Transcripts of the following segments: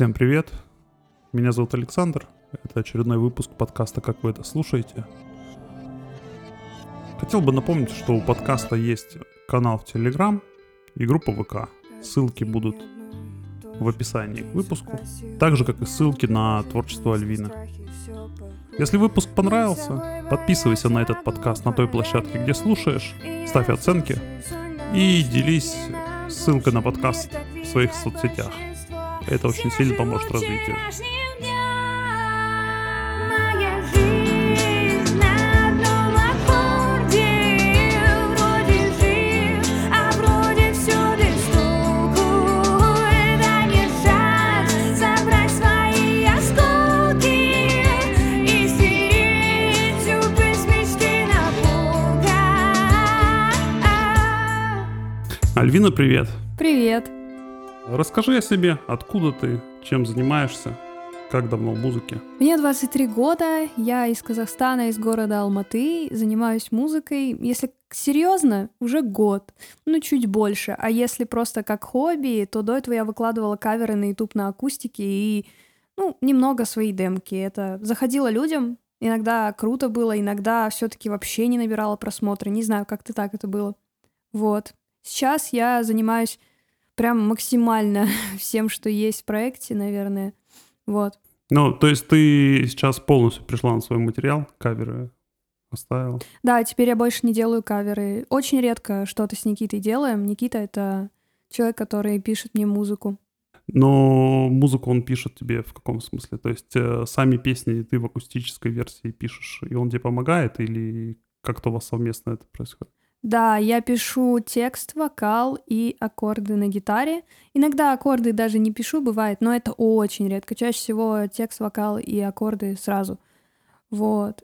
Всем привет! Меня зовут Александр. Это очередной выпуск подкаста «Как вы это слушаете?». Хотел бы напомнить, что у подкаста есть канал в Телеграм и группа ВК. Ссылки будут в описании к выпуску, так же, как и ссылки на творчество Альвина. Если выпуск понравился, подписывайся на этот подкаст на той площадке, где слушаешь, ставь оценки и делись ссылкой на подкаст в своих соцсетях. Это очень сильно поможет развитию. А Альвина, привет! Привет. Расскажи о себе, откуда ты, чем занимаешься, как давно в музыке. Мне 23 года, я из Казахстана, из города Алматы, занимаюсь музыкой. Если серьезно, уже год, ну чуть больше. А если просто как хобби, то до этого я выкладывала каверы на YouTube на акустике и, ну, немного свои демки. Это заходило людям, иногда круто было, иногда все-таки вообще не набирала просмотры. Не знаю, как-то так это было. Вот. Сейчас я занимаюсь прям максимально всем, что есть в проекте, наверное. Вот. Ну, то есть ты сейчас полностью пришла на свой материал, каверы оставила. Да, теперь я больше не делаю каверы. Очень редко что-то с Никитой делаем. Никита — это человек, который пишет мне музыку. Но музыку он пишет тебе в каком смысле? То есть э, сами песни ты в акустической версии пишешь, и он тебе помогает, или как-то у вас совместно это происходит? Да, я пишу текст, вокал и аккорды на гитаре. Иногда аккорды даже не пишу, бывает, но это очень редко. Чаще всего текст, вокал и аккорды сразу. Вот.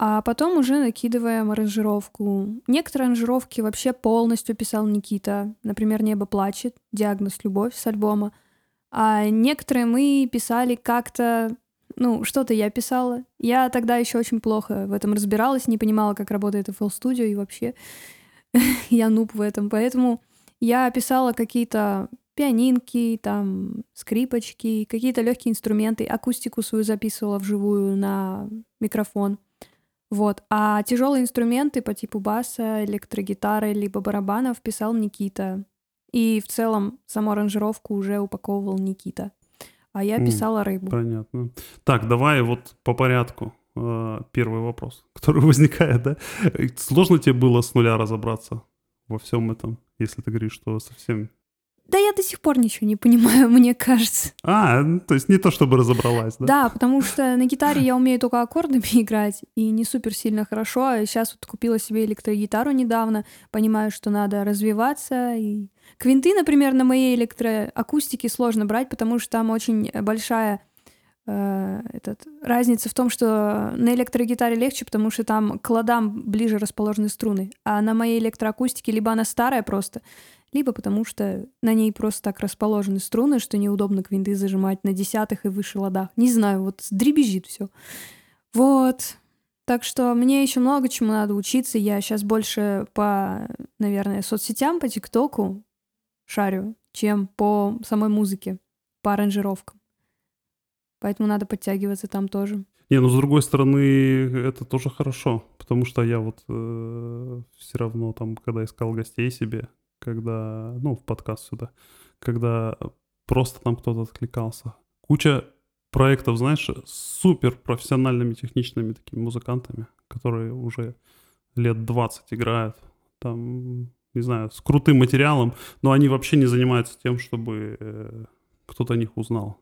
А потом уже накидываем аранжировку. Некоторые аранжировки вообще полностью писал Никита. Например, «Небо плачет», «Диагноз любовь» с альбома. А некоторые мы писали как-то... Ну, что-то я писала. Я тогда еще очень плохо в этом разбиралась, не понимала, как работает FL Studio и вообще я нуб в этом. Поэтому я писала какие-то пианинки, там, скрипочки, какие-то легкие инструменты, акустику свою записывала вживую на микрофон. Вот. А тяжелые инструменты по типу баса, электрогитары, либо барабанов писал Никита. И в целом саму аранжировку уже упаковывал Никита. А я писала рыбу. Понятно. Так, давай вот по порядку. Э, Первый вопрос, который возникает, да? Сложно тебе было с нуля разобраться во всем этом, если ты говоришь, что совсем... Да я до сих пор ничего не понимаю, мне кажется. А, ну, то есть не то, чтобы разобралась, да? Да, потому что на гитаре я умею только аккордами играть, и не супер сильно хорошо. А сейчас вот купила себе электрогитару недавно, понимаю, что надо развиваться. И... Квинты, например, на моей электроакустике сложно брать, потому что там очень большая э, этот, разница в том, что на электрогитаре легче, потому что там к ладам ближе расположены струны, а на моей электроакустике либо она старая просто, либо потому что на ней просто так расположены струны, что неудобно квинты зажимать на десятых и выше ладах. Не знаю, вот дребезжит все. Вот. Так что мне еще много чему надо учиться. Я сейчас больше по, наверное, соцсетям, по ТикТоку шарю, чем по самой музыке, по аранжировкам. Поэтому надо подтягиваться там тоже. Не, ну с другой стороны, это тоже хорошо, потому что я вот все равно там, когда искал гостей себе, когда, ну, в подкаст сюда, когда просто там кто-то откликался. Куча проектов, знаешь, с супер профессиональными, техничными такими музыкантами, которые уже лет 20 играют, там, не знаю, с крутым материалом, но они вообще не занимаются тем, чтобы э, кто-то о них узнал.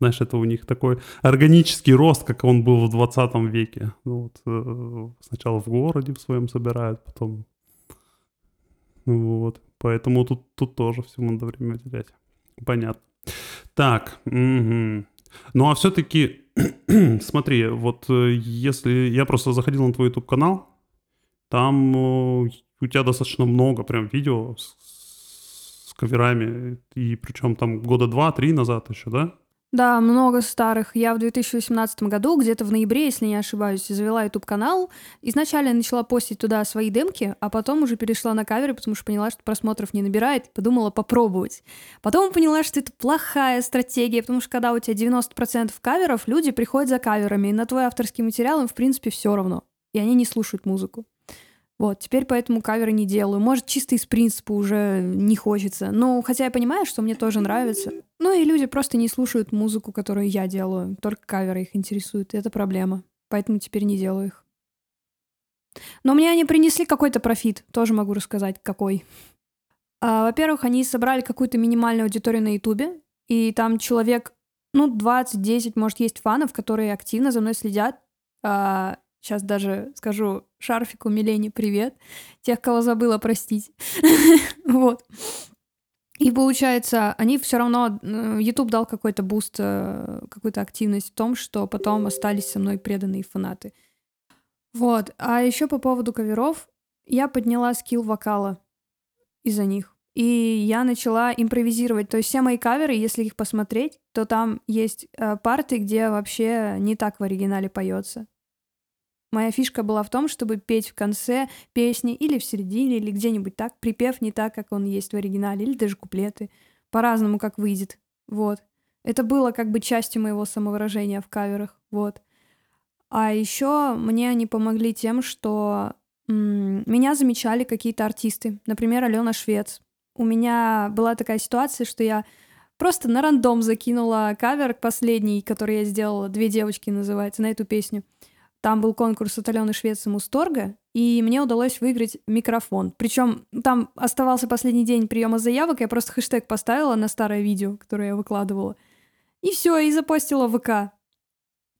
Знаешь, это у них такой органический рост, как он был в 20 веке. Ну, вот, э, сначала в городе в своем собирают, потом... Вот. Поэтому тут, тут тоже всему надо время уделять. Понятно. Так. мгм. Ну, а все-таки, смотри, вот э, если... Я просто заходил на твой YouTube-канал, там э, у тебя достаточно много прям видео с, с каверами, и причем там года два-три назад еще, да? Да, много старых. Я в 2018 году, где-то в ноябре, если не ошибаюсь, завела YouTube-канал. Изначально начала постить туда свои демки, а потом уже перешла на каверы, потому что поняла, что просмотров не набирает, подумала попробовать. Потом поняла, что это плохая стратегия, потому что когда у тебя 90% каверов, люди приходят за каверами, и на твой авторский материал им, в принципе, все равно. И они не слушают музыку. Вот, теперь поэтому каверы не делаю. Может, чисто из принципа уже не хочется. Но хотя я понимаю, что мне тоже нравится. Ну и люди просто не слушают музыку, которую я делаю. Только каверы их интересуют. И это проблема. Поэтому теперь не делаю их. Но мне они принесли какой-то профит. Тоже могу рассказать, какой. А, во-первых, они собрали какую-то минимальную аудиторию на Ютубе. И там человек, ну, 20-10, может, есть фанов, которые активно за мной следят. А, Сейчас даже скажу Шарфику, Милене привет. Тех, кого забыла, простить. Вот. И получается, они все равно, YouTube дал какой-то буст, э, какую-то активность в том, что потом остались со мной преданные фанаты. Вот. А еще по поводу каверов, я подняла скилл вокала из-за них. И я начала импровизировать. То есть все мои каверы, если их посмотреть, то там есть э, парты, где вообще не так в оригинале поется. Моя фишка была в том, чтобы петь в конце песни или в середине, или где-нибудь так, припев не так, как он есть в оригинале, или даже куплеты. По-разному, как выйдет. Вот. Это было как бы частью моего самовыражения в каверах. Вот. А еще мне они помогли тем, что м, меня замечали какие-то артисты. Например, Алена Швец. У меня была такая ситуация, что я просто на рандом закинула кавер последний, который я сделала. «Две девочки» называется, на эту песню. Там был конкурс от Алены Швец и Мусторга, и мне удалось выиграть микрофон. Причем там оставался последний день приема заявок, я просто хэштег поставила на старое видео, которое я выкладывала. И все, и запостила в ВК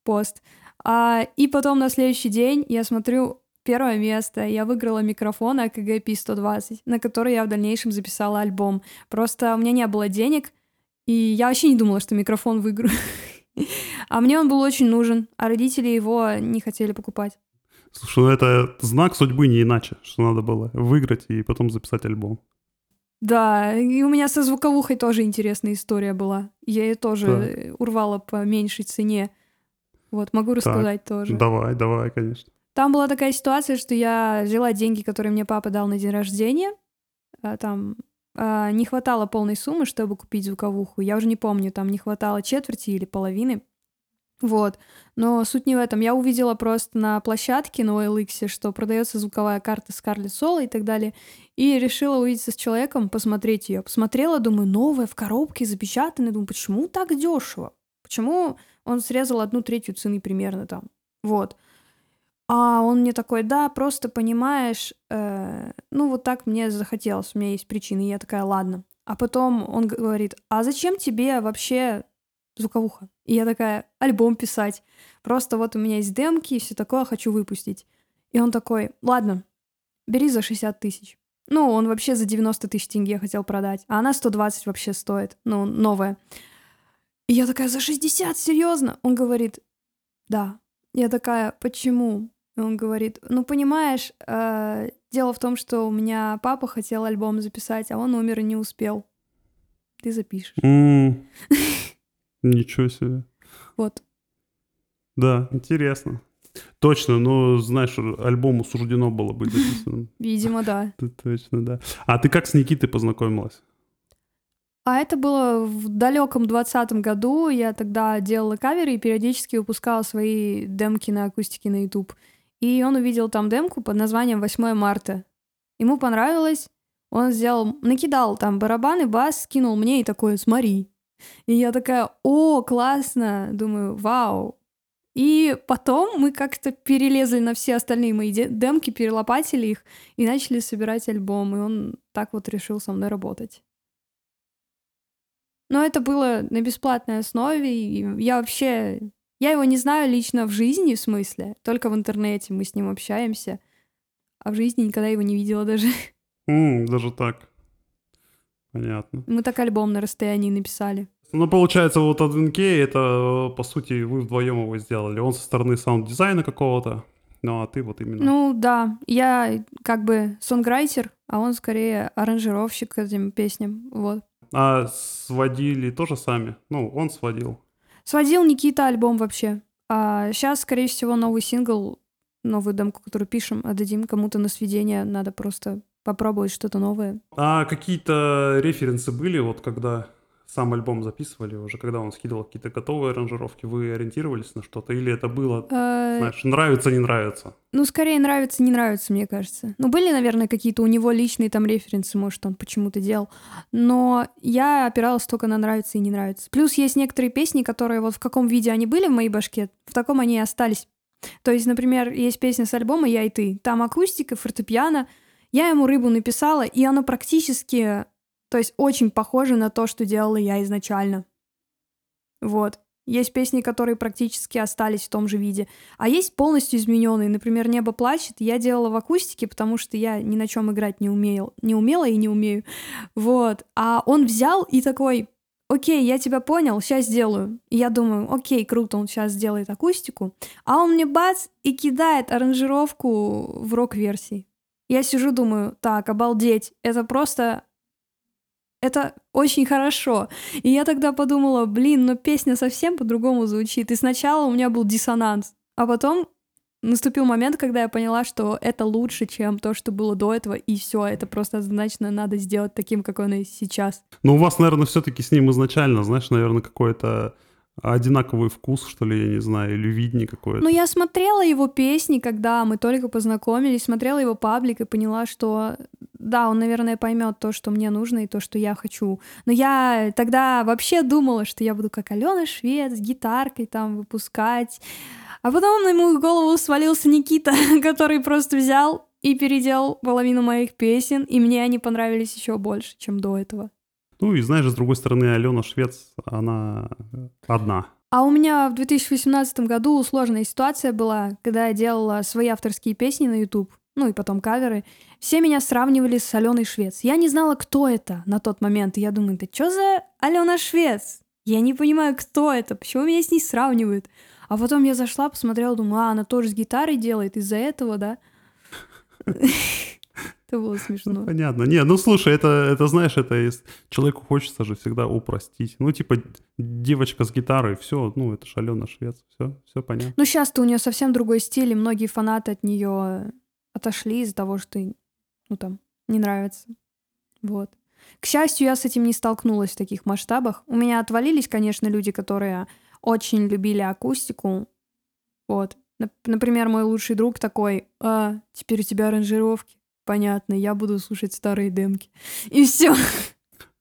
пост. А, и потом на следующий день я смотрю первое место. Я выиграла микрофон AKG P120, на который я в дальнейшем записала альбом. Просто у меня не было денег, и я вообще не думала, что микрофон выиграю. А мне он был очень нужен, а родители его не хотели покупать. Слушай, ну это знак судьбы не иначе, что надо было выиграть и потом записать альбом. Да, и у меня со звуковухой тоже интересная история была. Я ее тоже Так. урвала по меньшей цене. Вот, могу рассказать тоже. Давай, давай, конечно. Там была такая ситуация, что я взяла деньги, которые мне папа дал на день рождения. А, Там а, не хватало полной суммы, чтобы купить звуковуху. Я уже не помню, там не хватало четверти или половины. Вот. Но суть не в этом. Я увидела просто на площадке на OLX, что продается звуковая карта Scarlett Solo и так далее. И решила увидеться с человеком, посмотреть ее. Посмотрела, думаю, новая в коробке, запечатанная. Думаю, почему так дешево? Почему он срезал одну третью цены примерно там? Вот. А он мне такой, да, просто понимаешь, э, ну вот так мне захотелось, у меня есть причины. Я такая, ладно. А потом он говорит, а зачем тебе вообще звуковуха? И я такая, альбом писать. Просто вот у меня есть демки и все такое, хочу выпустить. И он такой, ладно, бери за 60 тысяч. Ну, он вообще за 90 тысяч тенге хотел продать, а она 120 вообще стоит, ну, новая. И я такая, за 60, серьезно? Он говорит, да. Я такая, почему? И он говорит, ну, понимаешь, э, дело в том, что у меня папа хотел альбом записать, а он умер и не успел. Ты запишешь. Ничего себе. Вот. Да, интересно. Точно, но, знаешь, альбому суждено было быть записанным. Видимо, да. Точно, да. А ты как с Никитой познакомилась? А это было в далеком двадцатом году. Я тогда делала каверы и периодически выпускала свои демки на акустике на YouTube. И он увидел там демку под названием «8 марта». Ему понравилось. Он сделал, накидал там барабаны, бас, скинул мне и такой «Смотри». И я такая «О, классно!» Думаю «Вау!» И потом мы как-то перелезли на все остальные мои де- демки, перелопатили их и начали собирать альбом. И он так вот решил со мной работать. Но это было на бесплатной основе, и я вообще... Я его не знаю лично в жизни, в смысле, только в интернете мы с ним общаемся, а в жизни никогда его не видела даже. М, даже так. Понятно. Мы так альбом на расстоянии написали. Ну, получается, вот Key, это, по сути, вы вдвоем его сделали. Он со стороны саунд-дизайна какого-то, ну, а ты вот именно... Ну да, я как бы songwriter, а он скорее аранжировщик к этим песням, вот. А сводили тоже сами? Ну, он сводил. Сводил Никита альбом вообще. А сейчас, скорее всего, новый сингл, новую демку, которую пишем, отдадим кому-то на сведение. Надо просто попробовать что-то новое. А какие-то референсы были, вот когда сам альбом записывали, уже когда он скидывал какие-то готовые аранжировки, вы ориентировались на что-то? Или это было, Э, знаешь, нравится, не нравится? Ну, скорее нравится, не нравится, мне кажется. Ну, были, наверное, какие-то у него личные там референсы, может, он почему-то делал. Но я опиралась только на нравится и не нравится. Плюс есть некоторые песни, которые вот в каком виде они были в моей башке, в таком они и остались. То есть, например, есть песня с альбома «Я и ты». Там акустика, фортепиано. Я ему рыбу написала, и оно практически, то есть очень похоже на то, что делала я изначально. Вот. Есть песни, которые практически остались в том же виде. А есть полностью измененные. Например, «Небо плачет» я делала в акустике, потому что я ни на чем играть не умею. Не умела и не умею. Вот. А он взял и такой, окей, я тебя понял, сейчас сделаю. И я думаю, окей, круто, он сейчас сделает акустику. А он мне бац и кидает аранжировку в рок-версии. Я сижу, думаю, так, обалдеть, это просто... Это очень хорошо. И я тогда подумала, блин, но песня совсем по-другому звучит. И сначала у меня был диссонанс. А потом наступил момент, когда я поняла, что это лучше, чем то, что было до этого, и все, это просто однозначно надо сделать таким, какой он есть сейчас. Ну, у вас, наверное, все-таки с ним изначально, знаешь, наверное, какой-то одинаковый вкус, что ли, я не знаю, или видение какое-то. Ну, я смотрела его песни, когда мы только познакомились, смотрела его паблик и поняла, что да, он, наверное, поймет то, что мне нужно и то, что я хочу. Но я тогда вообще думала, что я буду как Алена Швец с гитаркой там выпускать. А потом на мою голову свалился Никита, который просто взял и переделал половину моих песен, и мне они понравились еще больше, чем до этого. Ну и знаешь, с другой стороны, Алена Швец, она одна. А у меня в 2018 году сложная ситуация была, когда я делала свои авторские песни на YouTube, ну и потом каверы. Все меня сравнивали с Аленой Швец. Я не знала, кто это на тот момент. И я думаю, да что за Алена Швец? Я не понимаю, кто это, почему меня с ней сравнивают. А потом я зашла, посмотрела, думаю, а, она тоже с гитарой делает, из-за этого, да? Это было Ну, смешно. понятно. Не, ну слушай, это, это знаешь, это из... человеку хочется же всегда упростить. Ну, типа, девочка с гитарой, все, ну, это ж Алена Швец, все, все понятно. Ну, сейчас-то у нее совсем другой стиль, и многие фанаты от нее отошли из-за того, что, ну, там, не нравится. Вот. К счастью, я с этим не столкнулась в таких масштабах. У меня отвалились, конечно, люди, которые очень любили акустику. Вот. Нап- Например, мой лучший друг такой, а, теперь у тебя аранжировки. Понятно, я буду слушать старые демки. И все.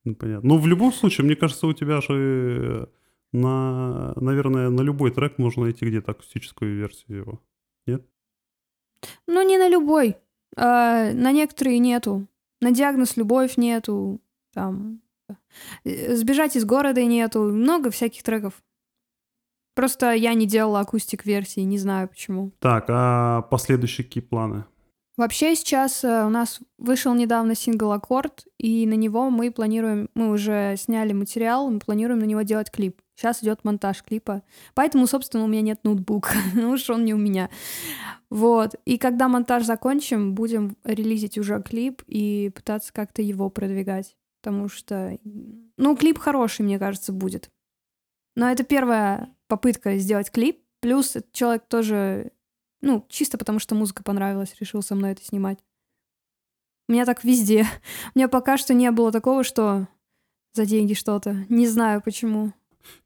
Ну, понятно. Ну, в любом случае, мне кажется, у тебя же на, наверное, на любой трек можно найти где-то акустическую версию его. Ну, не на любой. А, на некоторые нету. На диагноз любовь нету. Там. э, Сбежать из города нету. Много всяких треков. Просто я не делала акустик версии, не знаю почему. Так, а последующие какие планы? Вообще сейчас э, у нас вышел недавно сингл «Аккорд», и на него мы планируем, мы уже сняли материал, мы планируем на него делать клип. Сейчас идет монтаж клипа. Поэтому, собственно, у меня нет ноутбука. Ну уж он не у меня. Вот. И когда монтаж закончим, будем релизить уже клип и пытаться как-то его продвигать. Потому что, ну, клип хороший, мне кажется, будет. Но это первая попытка сделать клип. Плюс этот человек тоже, ну, чисто потому что музыка понравилась, решил со мной это снимать. У меня так везде. У меня пока что не было такого, что за деньги что-то. Не знаю почему.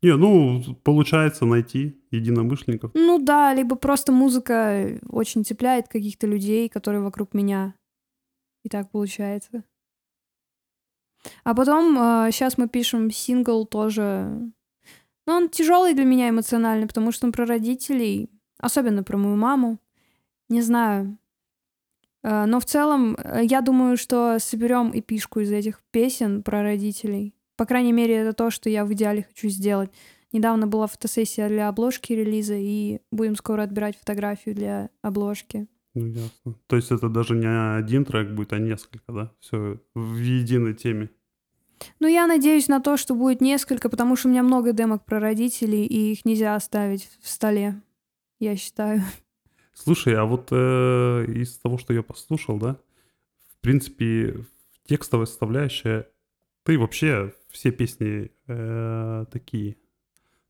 Не, ну, получается найти единомышленников. Ну да, либо просто музыка очень цепляет каких-то людей, которые вокруг меня. И так получается. А потом сейчас мы пишем сингл тоже. Но он тяжелый для меня эмоционально, потому что он про родителей, особенно про мою маму. Не знаю. Э, Но в целом, э, я думаю, что соберем эпишку из этих песен про родителей. По крайней мере, это то, что я в идеале хочу сделать. Недавно была фотосессия для обложки релиза, и будем скоро отбирать фотографию для обложки. Ну, ясно. То есть это даже не один трек будет, а несколько, да? Все в единой теме. Ну, я надеюсь на то, что будет несколько, потому что у меня много демок про родителей, и их нельзя оставить в столе, я считаю. Слушай, а вот э, из того, что я послушал, да, в принципе, текстовая составляющая, ты вообще все песни э, такие,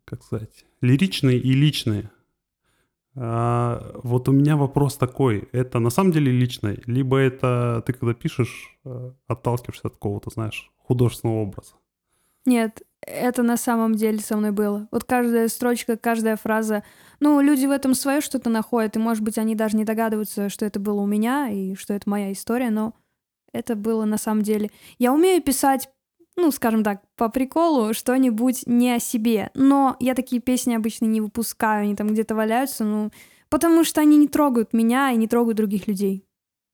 как сказать, лиричные и личные. А, вот у меня вопрос такой. Это на самом деле личное, либо это ты когда пишешь, э, отталкиваешься от какого-то, знаешь, художественного образа? Нет, это на самом деле со мной было. Вот каждая строчка, каждая фраза. Ну, люди в этом свое что-то находят, и, может быть, они даже не догадываются, что это было у меня и что это моя история, но это было на самом деле. Я умею писать, ну, скажем так, по приколу что-нибудь не о себе, но я такие песни обычно не выпускаю, они там где-то валяются, ну, потому что они не трогают меня и не трогают других людей.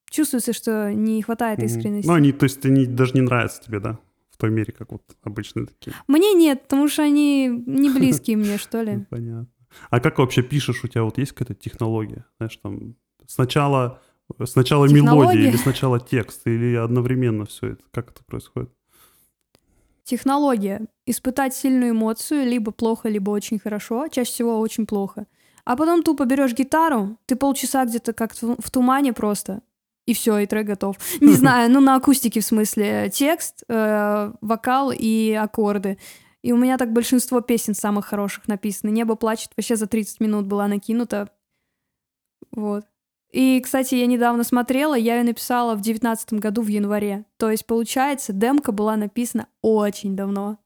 Чувствуется, что не хватает искренности. Ну, они, то есть, они даже не нравятся тебе, да? В той мере, как вот обычные такие. Мне нет, потому что они не близкие мне, что Ну, ли. Понятно. А как вообще пишешь? У тебя вот есть какая-то технология? Знаешь, там сначала, сначала мелодия или сначала текст, или одновременно все это? Как это происходит? Технология. Испытать сильную эмоцию, либо плохо, либо очень хорошо. Чаще всего очень плохо. А потом тупо берешь гитару, ты полчаса где-то как в тумане просто, и все, и трек готов. Не знаю, ну на акустике в смысле текст, э, вокал и аккорды. И у меня так большинство песен самых хороших написано. «Небо плачет» вообще за 30 минут была накинута. Вот. И, кстати, я недавно смотрела, я ее написала в девятнадцатом году в январе. То есть, получается, демка была написана очень давно.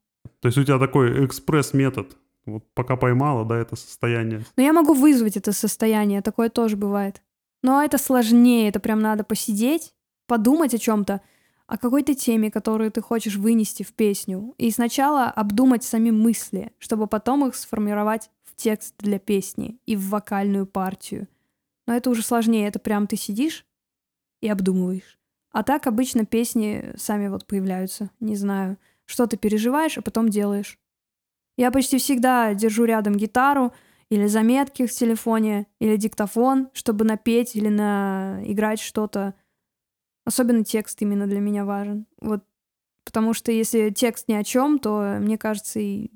То есть у тебя такой экспресс-метод. Вот пока поймала, да, это состояние. Но я могу вызвать это состояние, такое тоже бывает. Но это сложнее, это прям надо посидеть, подумать о чем-то, о какой-то теме, которую ты хочешь вынести в песню, и сначала обдумать сами мысли, чтобы потом их сформировать в текст для песни и в вокальную партию. Но это уже сложнее, это прям ты сидишь и обдумываешь. А так обычно песни сами вот появляются, не знаю, что ты переживаешь, а потом делаешь. Я почти всегда держу рядом гитару, или заметки в телефоне, или диктофон, чтобы напеть или наиграть что-то. Особенно текст именно для меня важен. Вот потому что если текст ни о чем, то мне кажется и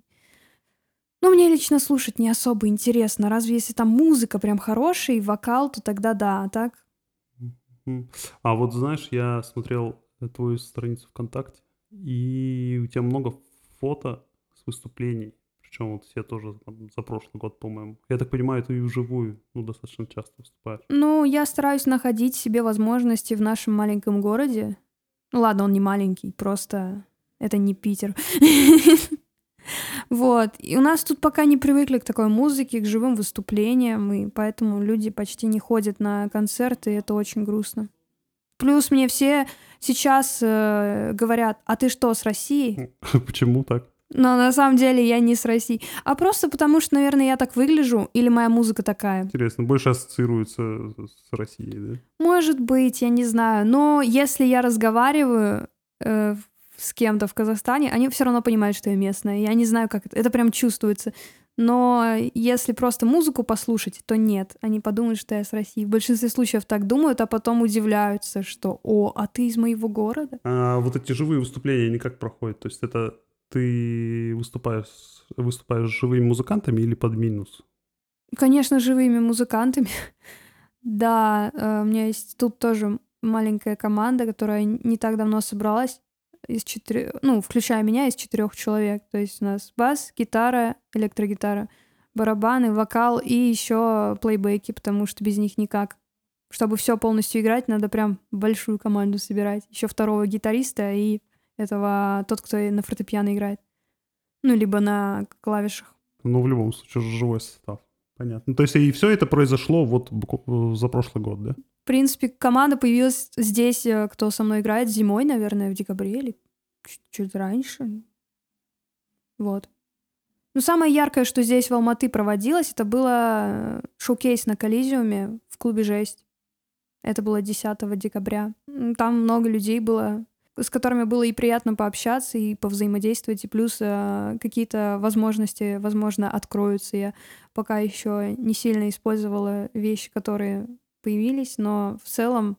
ну, мне лично слушать не особо интересно. Разве если там музыка прям хорошая и вокал, то тогда да. А так. А вот знаешь, я смотрел э, твою страницу ВКонтакте, и у тебя много фото с выступлений. Причем вот все тоже там за прошлый год, по-моему. Я так понимаю, ты и вживую ну, достаточно часто выступаешь. Ну, я стараюсь находить себе возможности в нашем маленьком городе. Ну ладно, он не маленький, просто это не Питер. Вот. И у нас тут пока не привыкли к такой музыке, к живым выступлениям, и поэтому люди почти не ходят на концерты, и это очень грустно. Плюс мне все сейчас э, говорят, а ты что, с России? Почему так? Но на самом деле я не с России. А просто потому что, наверное, я так выгляжу, или моя музыка такая. Интересно, больше ассоциируется с Россией, да? Может быть, я не знаю. Но если я разговариваю э, с кем-то в Казахстане, они все равно понимают, что я местная. Я не знаю, как это. Это прям чувствуется. Но если просто музыку послушать, то нет. Они подумают, что я с России. В большинстве случаев так думают, а потом удивляются, что «О, а ты из моего города?» А вот эти живые выступления, они как проходят? То есть это ты выступаешь, выступаешь живыми музыкантами или под минус? Конечно, живыми музыкантами. Да, э, у меня есть тут тоже маленькая команда, которая не так давно собралась из четырех, ну, включая меня, из четырех человек. То есть у нас бас, гитара, электрогитара, барабаны, вокал и еще плейбеки, потому что без них никак. Чтобы все полностью играть, надо прям большую команду собирать. Еще второго гитариста и этого тот, кто на фортепиано играет. Ну, либо на клавишах. Ну, в любом случае, живой состав. Понятно. То есть и все это произошло вот букв- за прошлый год, да? В принципе, команда появилась здесь, э, кто со мной играет, зимой, наверное, в декабре или чуть- чуть раньше. Вот. Ну, самое яркое, что здесь в Алматы проводилось, это было э, шоу-кейс на Коллизиуме в клубе «Жесть». Это было 10 декабря. Там много людей было, с которыми было и приятно пообщаться, и повзаимодействовать, и плюс э, какие-то возможности, возможно, откроются. Я пока еще не сильно использовала вещи, которые появились, но в целом,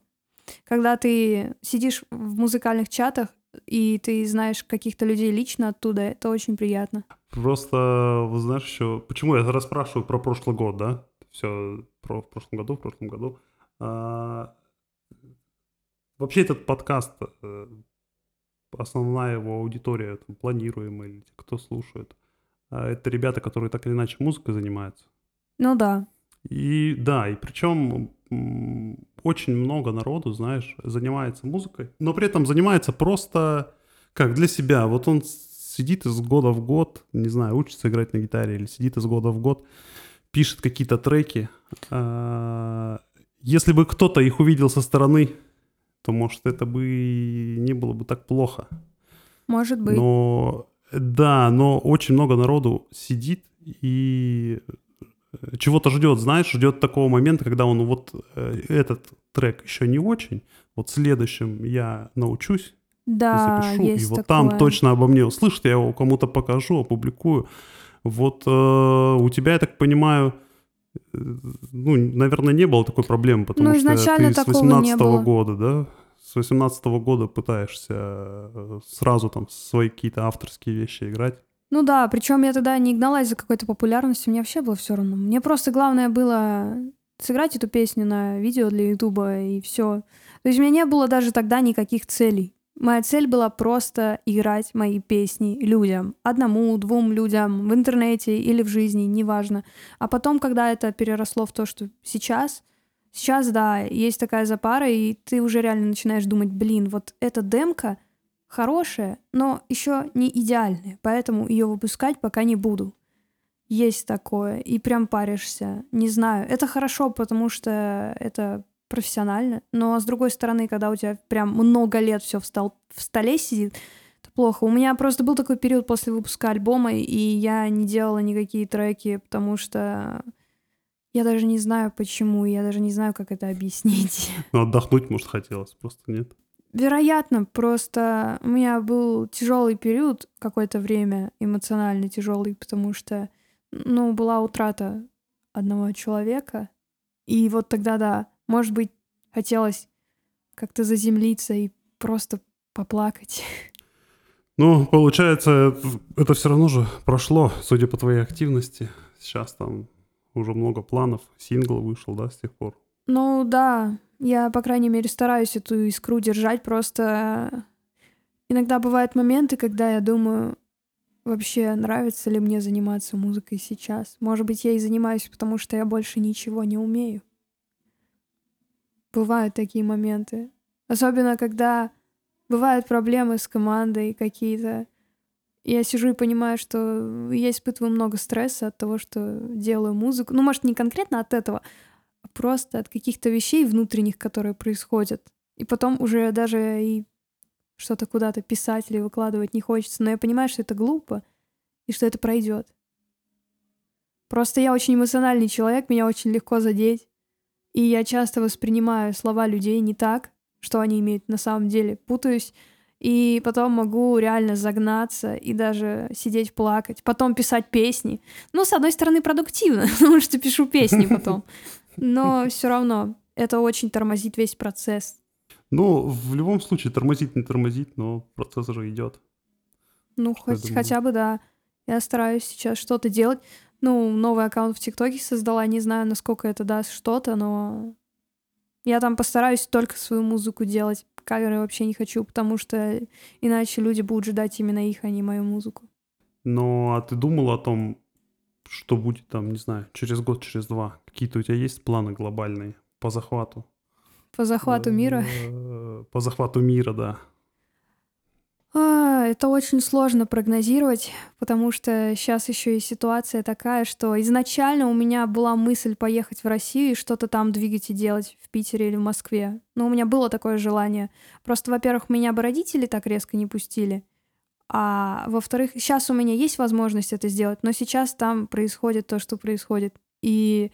когда ты сидишь в музыкальных чатах, и ты знаешь каких-то людей лично оттуда, это очень приятно. Просто, знаешь, еще... Почему я расспрашиваю про прошлый год, да? Все про в прошлом году, в прошлом году. А, Вообще этот подкаст, э, основная его аудитория, там, планируемая, или те, кто слушает, а это ребята, которые так или иначе музыкой занимаются. Ну да. И да, и причем очень много народу, знаешь, занимается музыкой, но при этом занимается просто как для себя. Вот он сидит из года в год, не знаю, учится играть на гитаре или сидит из года в год, пишет какие-то треки. А, Если бы кто-то их увидел со стороны, то, может, это бы и не было бы так плохо. Может быть. Но да, но очень много народу сидит и э, чего-то ждет, знаешь, ждет такого момента, когда он вот э, этот трек еще не очень, вот следующим я научусь, да, запишу, есть и вот такое. там точно обо мне услышат, я его кому-то покажу, опубликую. Вот э, у тебя, я так понимаю, ну, наверное, не было такой проблемы, потому Ну, что ты с такого не 18 было. года, да? С 18 года пытаешься э, сразу там свои какие-то авторские вещи играть. Ну да, причем я тогда не гналась за какой-то популярностью, мне вообще было все равно. Мне просто главное было сыграть эту песню на видео для Ютуба и все. То есть у меня не было даже тогда никаких целей. Моя цель была просто играть мои песни людям. Одному, двум людям, в интернете или в жизни, неважно. А потом, когда это переросло в то, что сейчас, сейчас, да, есть такая запара, и ты уже реально начинаешь думать, блин, вот эта демка хорошая, но еще не идеальная, поэтому ее выпускать пока не буду. Есть такое, и прям паришься. Не знаю, это хорошо, потому что это профессионально, но с другой стороны, когда у тебя прям много лет все в, стол- в столе сидит, это плохо. У меня просто был такой период после выпуска альбома, и я не делала никакие треки, потому что я даже не знаю почему, я даже не знаю, как это объяснить. Ну, отдохнуть, может, хотелось, просто нет. Вероятно, просто у меня был тяжелый период какое-то время, эмоционально тяжелый, потому что, ну, была утрата одного человека. И вот тогда, да, может быть, хотелось как-то заземлиться и просто поплакать. Ну, получается, это все равно же прошло, судя по твоей активности. Сейчас там уже много планов. Сингл вышел, да, с тех пор? Ну да, я, по крайней мере, стараюсь эту искру держать, просто иногда бывают моменты, когда я думаю, вообще нравится ли мне заниматься музыкой сейчас. Может быть, я и занимаюсь, потому что я больше ничего не умею. Бывают такие моменты. Особенно, когда бывают проблемы с командой какие-то. Я сижу и понимаю, что я испытываю много стресса от того, что делаю музыку. Ну, может, не конкретно от этого, а просто от каких-то вещей внутренних, которые происходят. И потом уже даже и что-то куда-то писать или выкладывать не хочется. Но я понимаю, что это глупо и что это пройдет. Просто я очень эмоциональный человек, меня очень легко задеть. И я часто воспринимаю слова людей не так, что они имеют на самом деле. Путаюсь, и потом могу реально загнаться и даже сидеть плакать. Потом писать песни. Ну, с одной стороны, продуктивно, потому что пишу песни потом. Но все равно это очень тормозит весь процесс. Ну, в любом случае, тормозить не тормозить, но процесс уже идет. Ну, хоть, хотя бы да. Я стараюсь сейчас что-то делать. Ну, новый аккаунт в ТикТоке создала. Не знаю, насколько это даст что-то, но я там постараюсь только свою музыку делать. Каверы вообще не хочу, потому что иначе люди будут ждать именно их, а не мою музыку. Но а ты думал о том, что будет там, не знаю, через год, через два? Какие-то у тебя есть планы глобальные по захвату? По захвату мира. Э, По захвату мира, да. Это очень сложно прогнозировать, потому что сейчас еще и ситуация такая, что изначально у меня была мысль поехать в Россию и что-то там двигать и делать в Питере или в Москве. Но у меня было такое желание. Просто, во-первых, меня бы родители так резко не пустили. А во-вторых, сейчас у меня есть возможность это сделать, но сейчас там происходит то, что происходит. И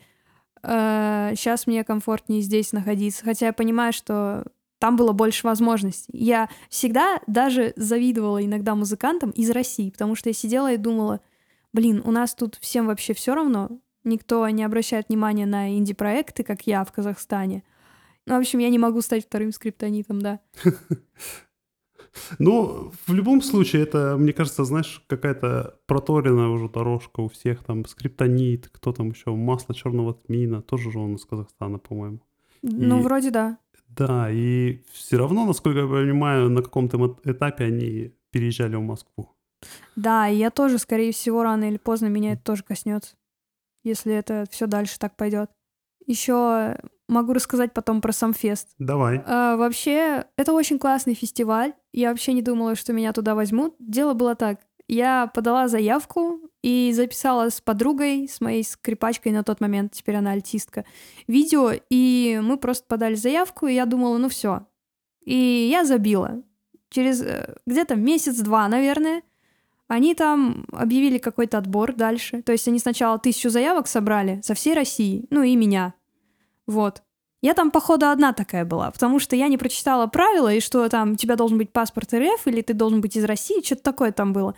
сейчас мне комфортнее здесь находиться. Хотя я понимаю, что там было больше возможностей. Я всегда даже завидовала иногда музыкантам из России, потому что я сидела и думала, блин, у нас тут всем вообще все равно, никто не обращает внимания на инди-проекты, как я в Казахстане. Ну, в общем, я не могу стать вторым скриптонитом, да. Ну, в любом случае, это, мне кажется, знаешь, какая-то проторенная уже дорожка у всех, там, скриптонит, кто там еще, масло черного тмина, тоже же он из Казахстана, по-моему. Ну, вроде да. Да, и все равно, насколько я понимаю, на каком-то этапе они переезжали в Москву. Да, и я тоже, скорее всего, рано или поздно меня это тоже коснется, если это все дальше так пойдет. Еще могу рассказать потом про сам фест. Давай. А, вообще, это очень классный фестиваль. Я вообще не думала, что меня туда возьмут. Дело было так. Я подала заявку и записала с подругой, с моей скрипачкой на тот момент, теперь она альтистка, видео, и мы просто подали заявку, и я думала, ну все. И я забила. Через э, где-то месяц-два, наверное, они там объявили какой-то отбор дальше. То есть они сначала тысячу заявок собрали со всей России, ну и меня. Вот. Я там, походу, одна такая была, потому что я не прочитала правила, и что там у тебя должен быть паспорт РФ, или ты должен быть из России, что-то такое там было.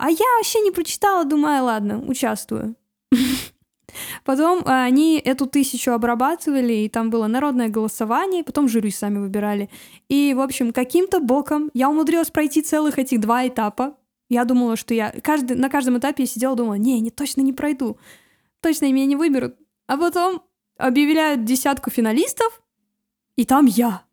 А я вообще не прочитала, думаю, ладно, участвую. Потом а, они эту тысячу обрабатывали, и там было народное голосование, потом жюри сами выбирали. И, в общем, каким-то боком я умудрилась пройти целых этих два этапа. Я думала, что я... Каждый, на каждом этапе я сидела, думала, не, не, точно не пройду. Точно меня не выберут. А потом объявляют десятку финалистов, и там я.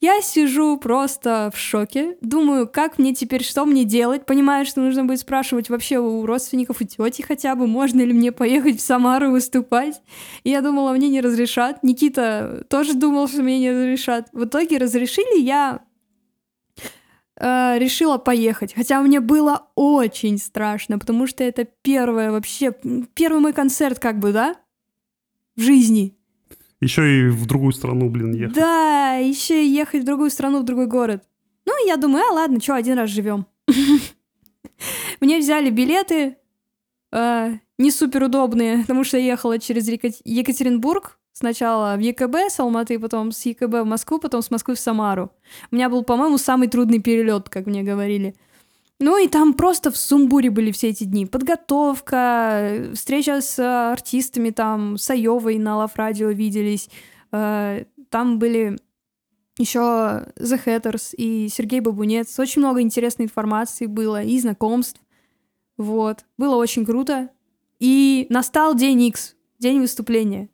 Я сижу просто в шоке, думаю, как мне теперь, что мне делать, понимаю, что нужно будет спрашивать вообще у родственников и тети хотя бы, можно ли мне поехать в Самару выступать. И я думала, мне не разрешат. Никита тоже думал, что мне не разрешат. В итоге разрешили, я э, решила поехать. Хотя мне было очень страшно, потому что это первое вообще, первый мой концерт как бы, да, в жизни. Еще и в другую страну, блин, ехать. Да, еще ехать в другую страну, в другой город. Ну, я думаю, а ладно, что, один раз живем. Мне взяли билеты, э, не супер удобные, потому что я ехала через Екатеринбург, сначала в ЕКБ с Алматы, потом с ЕКБ в Москву, потом с Москвы в Самару. У меня был, по-моему, самый трудный перелет, как мне говорили. Ну и там просто в сумбуре были все эти дни. Подготовка, э, встреча с артистами, там, с Айовой на Лав Радио виделись. Э, Там были еще The Hatters и Сергей Бабунец. Очень много интересной информации было и знакомств. Вот. Было очень круто. И настал день X, день выступления.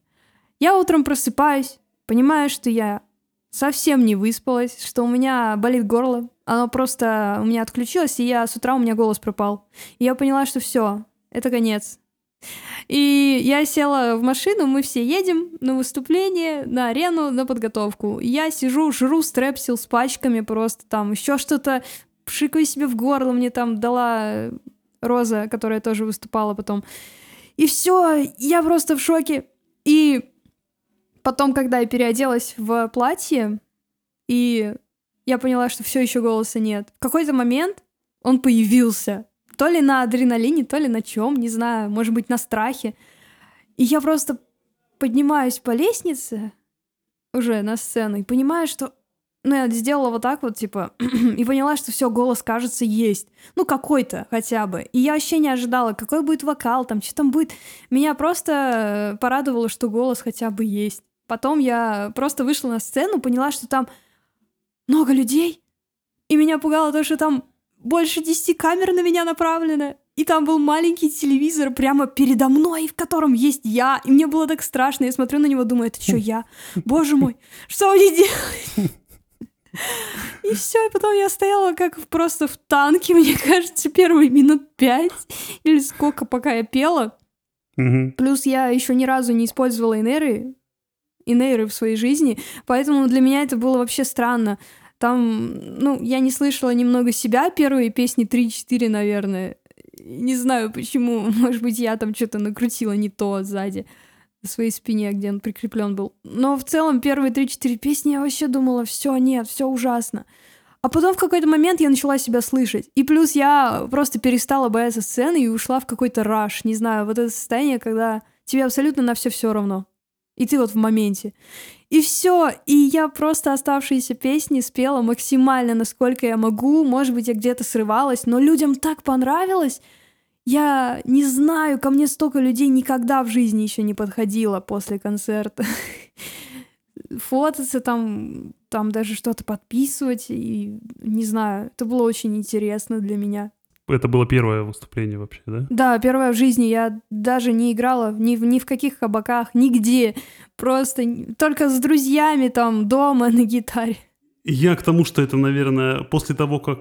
Я утром просыпаюсь, понимаю, что я совсем не выспалась, что у меня болит горло. Оно просто у меня отключилось, и я с утра у меня голос пропал. И я поняла, что все, это конец. И я села в машину, мы все едем на выступление, на арену, на подготовку. Я сижу, жру стрепсил с пачками просто там, еще что-то, пшикаю себе в горло, мне там дала Роза, которая тоже выступала потом. И все, я просто в шоке. И потом, когда я переоделась в платье, и я поняла, что все еще голоса нет. В какой-то момент он появился. То ли на адреналине, то ли на чем, не знаю, может быть, на страхе. И я просто поднимаюсь по лестнице уже на сцену и понимаю, что ну, я сделала вот так вот, типа, и поняла, что все, голос, кажется, есть. Ну, какой-то хотя бы. И я вообще не ожидала, какой будет вокал, там, что там будет. Меня просто э, порадовало, что голос хотя бы есть. Потом я просто вышла на сцену, поняла, что там много людей. И меня пугало то, что там больше 10 камер на меня направлено. И там был маленький телевизор прямо передо мной, в котором есть я. И мне было так страшно. Я смотрю на него, думаю, это что, я? Боже мой, что мне делать? И все, и потом я стояла как просто в танке, мне кажется, первые минут пять или сколько, пока я пела. Мгм. Плюс я еще ни разу не использовала инеры, инеры в своей жизни, поэтому для меня это было вообще странно. Там, ну, я не слышала немного себя, первые песни 3-4, наверное. Не знаю почему, может быть, я там что-то накрутила не то сзади своей спине, где он прикреплен был. Но в целом первые 3-4 песни я вообще думала, все, нет, все ужасно. А потом в какой-то момент я начала себя слышать. И плюс я просто перестала бояться сцены и ушла в какой-то раш. Не знаю, вот это состояние, когда тебе абсолютно на все все равно. И ты вот в моменте. И все. И я просто оставшиеся песни спела максимально, насколько я могу. Может быть, я где-то срывалась, но людям так понравилось. Я не знаю, ко мне столько людей никогда в жизни еще не подходило после концерта. Фототься там, там даже что-то подписывать. И не знаю, это было очень интересно для меня. Это было первое выступление вообще, да? Да, первое в жизни. Я даже не играла ни, в- ни в каких кабаках, нигде. Просто только с друзьями там дома на гитаре. Я к тому, что это, наверное, после того, как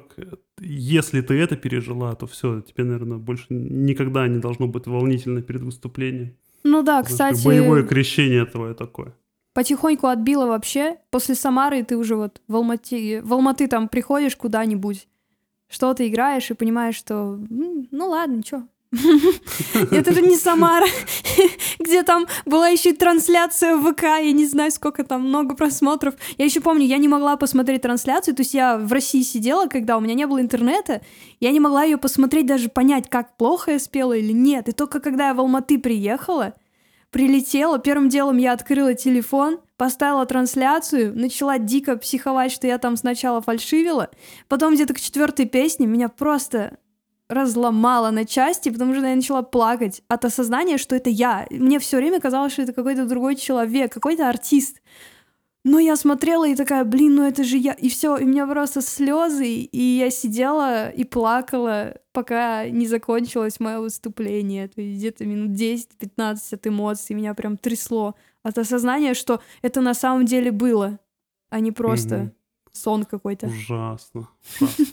если ты это пережила, то все, тебе, наверное, больше никогда не должно быть волнительно перед выступлением. Ну да, Потому кстати, Боевое крещение твое такое. потихоньку отбила вообще. После Самары ты уже вот в Алмате, в Алматы там приходишь куда-нибудь, что-то играешь и понимаешь, что ну ладно, чё. Это же не Самара, где там была еще и трансляция в ВК, я не знаю, сколько там, много просмотров. Я еще помню, я не могла посмотреть трансляцию, то есть я в России сидела, когда у меня не было интернета, я не могла ее посмотреть, даже понять, как плохо я спела или нет. И только когда я в Алматы приехала, прилетела, первым делом я открыла телефон, поставила трансляцию, начала дико психовать, что я там сначала фальшивила, потом где-то к четвертой песне меня просто разломало на части, потому что я начала плакать от осознания, что это я. Мне все время казалось, что это какой-то другой человек, какой-то артист. Но я смотрела и такая, блин, ну это же я. И все, и у меня просто слезы, и я сидела и плакала, пока не закончилось мое выступление. То есть где-то минут 10-15 от эмоций меня прям трясло. От осознания, что это на самом деле было, а не просто Мгм. сон какой-то. Ужасно. ужасно.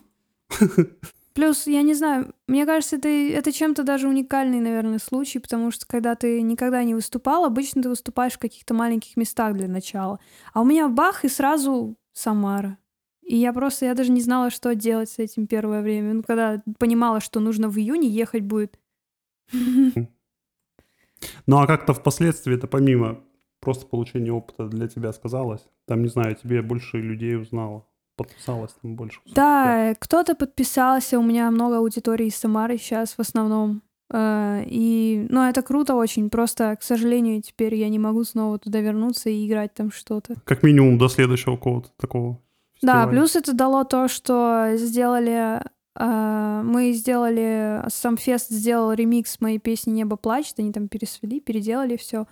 Плюс, я не знаю, мне кажется, это, это чем-то даже уникальный, наверное, случай, потому что когда ты никогда не выступал, обычно ты выступаешь в каких-то маленьких местах для начала. А у меня бах, и сразу Самара. И я просто, я даже не знала, что делать с этим первое время. Ну, когда понимала, что нужно в июне ехать будет. Ну а как-то впоследствии это помимо просто получения опыта для тебя сказалось? Там, не знаю, тебе больше людей узнало, подписалось там больше. Да, кто-то подписался, у меня много аудитории из Самары сейчас в основном. Э, И, ну, это круто очень, просто, к сожалению, теперь я не могу снова туда вернуться и играть там что-то. Как минимум до следующего какого-то такого Да, фестиваля. плюс это дало то, что сделали... э, мы сделали... Самфест сделал ремикс моей песни «Небо плачет», они там пересвели, переделали все.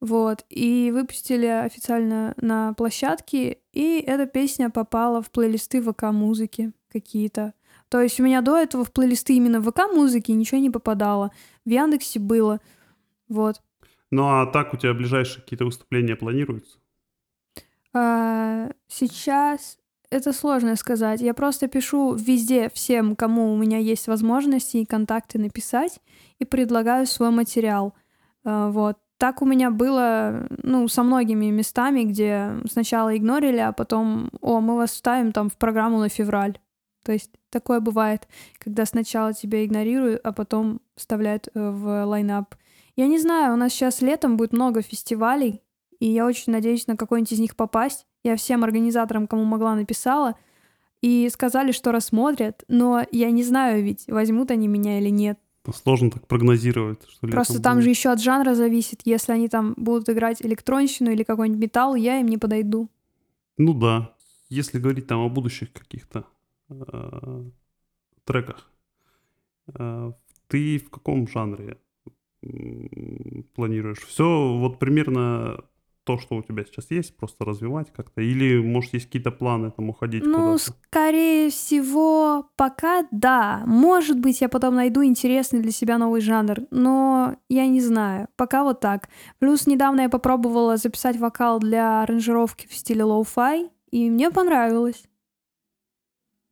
Вот, и выпустили официально на площадке, и эта песня попала в плейлисты ВК-музыки какие-то. То есть у меня до этого в плейлисты именно ВК-музыки ничего не попадало. В Яндексе было. Вот. Ну а так у тебя ближайшие какие-то выступления планируются? А, Сейчас это сложно сказать. Я просто пишу везде всем, кому у меня есть возможности и контакты написать, и предлагаю свой материал. А, Вот. Так у меня было, ну, со многими местами, где сначала игнорили, а потом, о, мы вас ставим там в программу на февраль. То есть такое бывает, когда сначала тебя игнорируют, а потом вставляют э, в лайнап. Я не знаю, у нас сейчас летом будет много фестивалей, и я очень надеюсь на какой-нибудь из них попасть. Я всем организаторам, кому могла, написала, и сказали, что рассмотрят, но я не знаю ведь, возьмут они меня или нет. Сложно так прогнозировать, что Просто там будет. же еще от жанра зависит. Если они там будут играть электронщину или какой-нибудь металл, я им не подойду. Ну да. Если говорить там о будущих каких-то э, треках, э, ты в каком жанре планируешь? Все вот примерно то, что у тебя сейчас есть, просто развивать как-то? Или, может, есть какие-то планы там уходить Ну, куда-то? скорее всего, пока да. Может быть, я потом найду интересный для себя новый жанр, но я не знаю. Пока вот так. Плюс недавно я попробовала записать вокал для аранжировки в стиле lo-fi, и мне понравилось.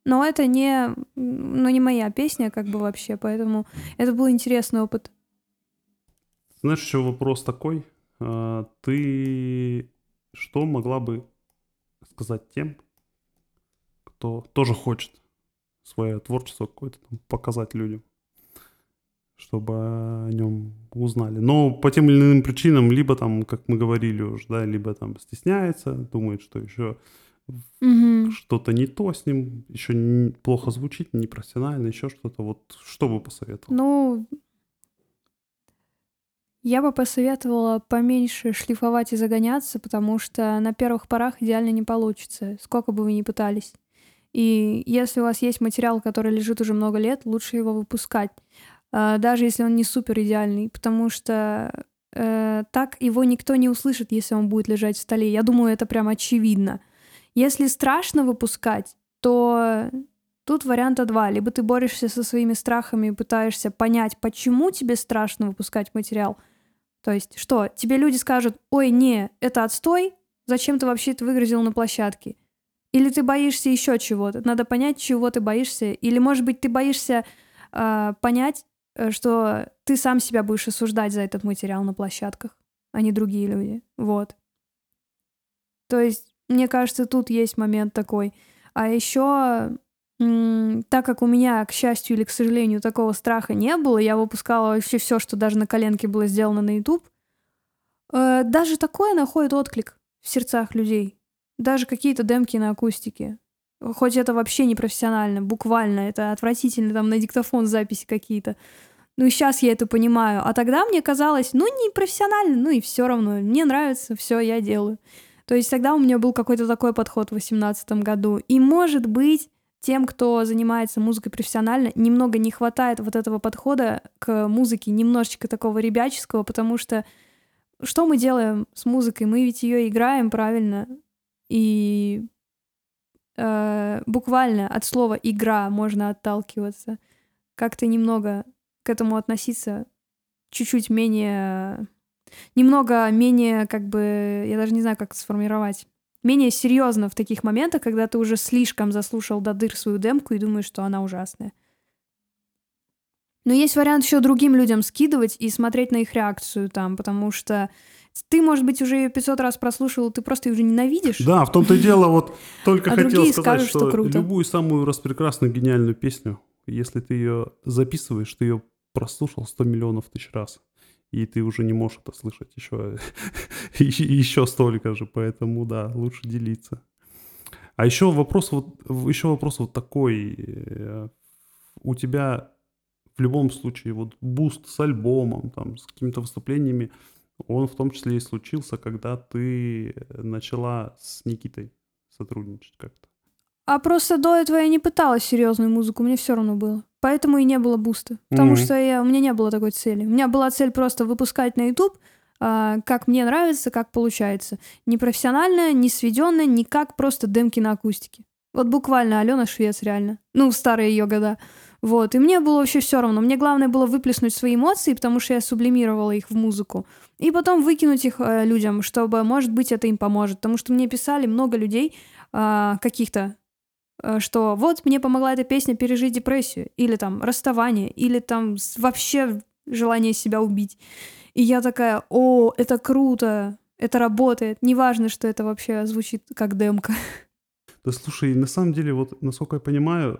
Но это не, ну, не моя песня, как бы вообще, поэтому это был интересный опыт. Знаешь, еще вопрос такой. А, Ты что могла бы сказать тем, кто тоже хочет свое творчество какое-то там показать людям, чтобы о нем узнали. Но по тем или иным причинам, либо там, как мы говорили уже, да, либо там стесняется, думает, что еще Мгм. что-то не то с ним, еще плохо звучит, непрофессионально, еще что-то. Вот что бы посоветовал? Ну, я бы посоветовала поменьше шлифовать и загоняться, потому что на первых порах идеально не получится, сколько бы вы ни пытались. И если у вас есть материал, который лежит уже много лет, лучше его выпускать, а, даже если он не супер идеальный, потому что э, так его никто не услышит, если он будет лежать в столе. Я думаю, это прям очевидно. Если страшно выпускать, то Тут варианта два. Либо ты борешься со своими страхами и пытаешься понять, почему тебе страшно выпускать материал. То есть, что, тебе люди скажут, ой, не, это отстой, зачем ты вообще это выгрузил на площадке? Или ты боишься еще чего-то? Надо понять, чего ты боишься. Или, может быть, ты боишься э, понять, что ты сам себя будешь осуждать за этот материал на площадках, а не другие люди. Вот. То есть, мне кажется, тут есть момент такой. А еще, так как у меня, к счастью или к сожалению, такого страха не было, я выпускала вообще все, что даже на коленке было сделано на YouTube, э, даже такое находит отклик в сердцах людей. Даже какие-то демки на акустике. Хоть это вообще не профессионально, буквально, это отвратительно, там на диктофон записи какие-то. Ну, сейчас я это понимаю. А тогда мне казалось, ну, не профессионально, ну и все равно. Мне нравится, все, я делаю. То есть тогда у меня был какой-то такой подход в 2018 году. И, может быть, тем, кто занимается музыкой профессионально, немного не хватает вот этого подхода к музыке, немножечко такого ребяческого, потому что что мы делаем с музыкой? Мы ведь ее играем правильно. И э, буквально от слова игра можно отталкиваться. Как-то немного к этому относиться чуть-чуть менее немного менее, как бы, я даже не знаю, как сформировать, менее серьезно в таких моментах, когда ты уже слишком заслушал до дыр свою демку и думаешь, что она ужасная. Но есть вариант еще другим людям скидывать и смотреть на их реакцию там, потому что ты, может быть, уже ее 500 раз прослушал, ты просто ее уже ненавидишь. Да, в том-то и дело, вот только А хотел сказать, скажут, что, что круто. любую самую распрекрасную гениальную песню, если ты ее записываешь, ты ее прослушал 100 миллионов тысяч раз, и ты уже не можешь это слышать еще, еще столько же, поэтому да, лучше делиться. А еще вопрос вот, еще вопрос вот такой, э, у тебя в любом случае вот буст с альбомом, там, с какими-то выступлениями, он в том числе и случился, когда ты начала с Никитой сотрудничать как-то. А просто до этого я не пыталась серьезную музыку, мне все равно было. Поэтому и не было буста. Потому Мгм. что я, у меня не было такой цели. У меня была цель просто выпускать на YouTube, а, как мне нравится, как получается. Не профессионально, не сведенно, никак просто демки на акустике. Вот буквально Алена Швец, реально. Ну, в старые ее года. Вот. И мне было вообще все равно. Мне главное было выплеснуть свои эмоции, потому что я сублимировала их в музыку. И потом выкинуть их э, людям, чтобы, может быть, это им поможет. Потому что мне писали много людей а, каких-то э, что вот мне помогла эта песня пережить депрессию, или там расставание, или там вообще желание себя убить. И я такая, о, это круто, это работает. Неважно, что это вообще звучит как демка. Да слушай, на самом деле, вот насколько я понимаю,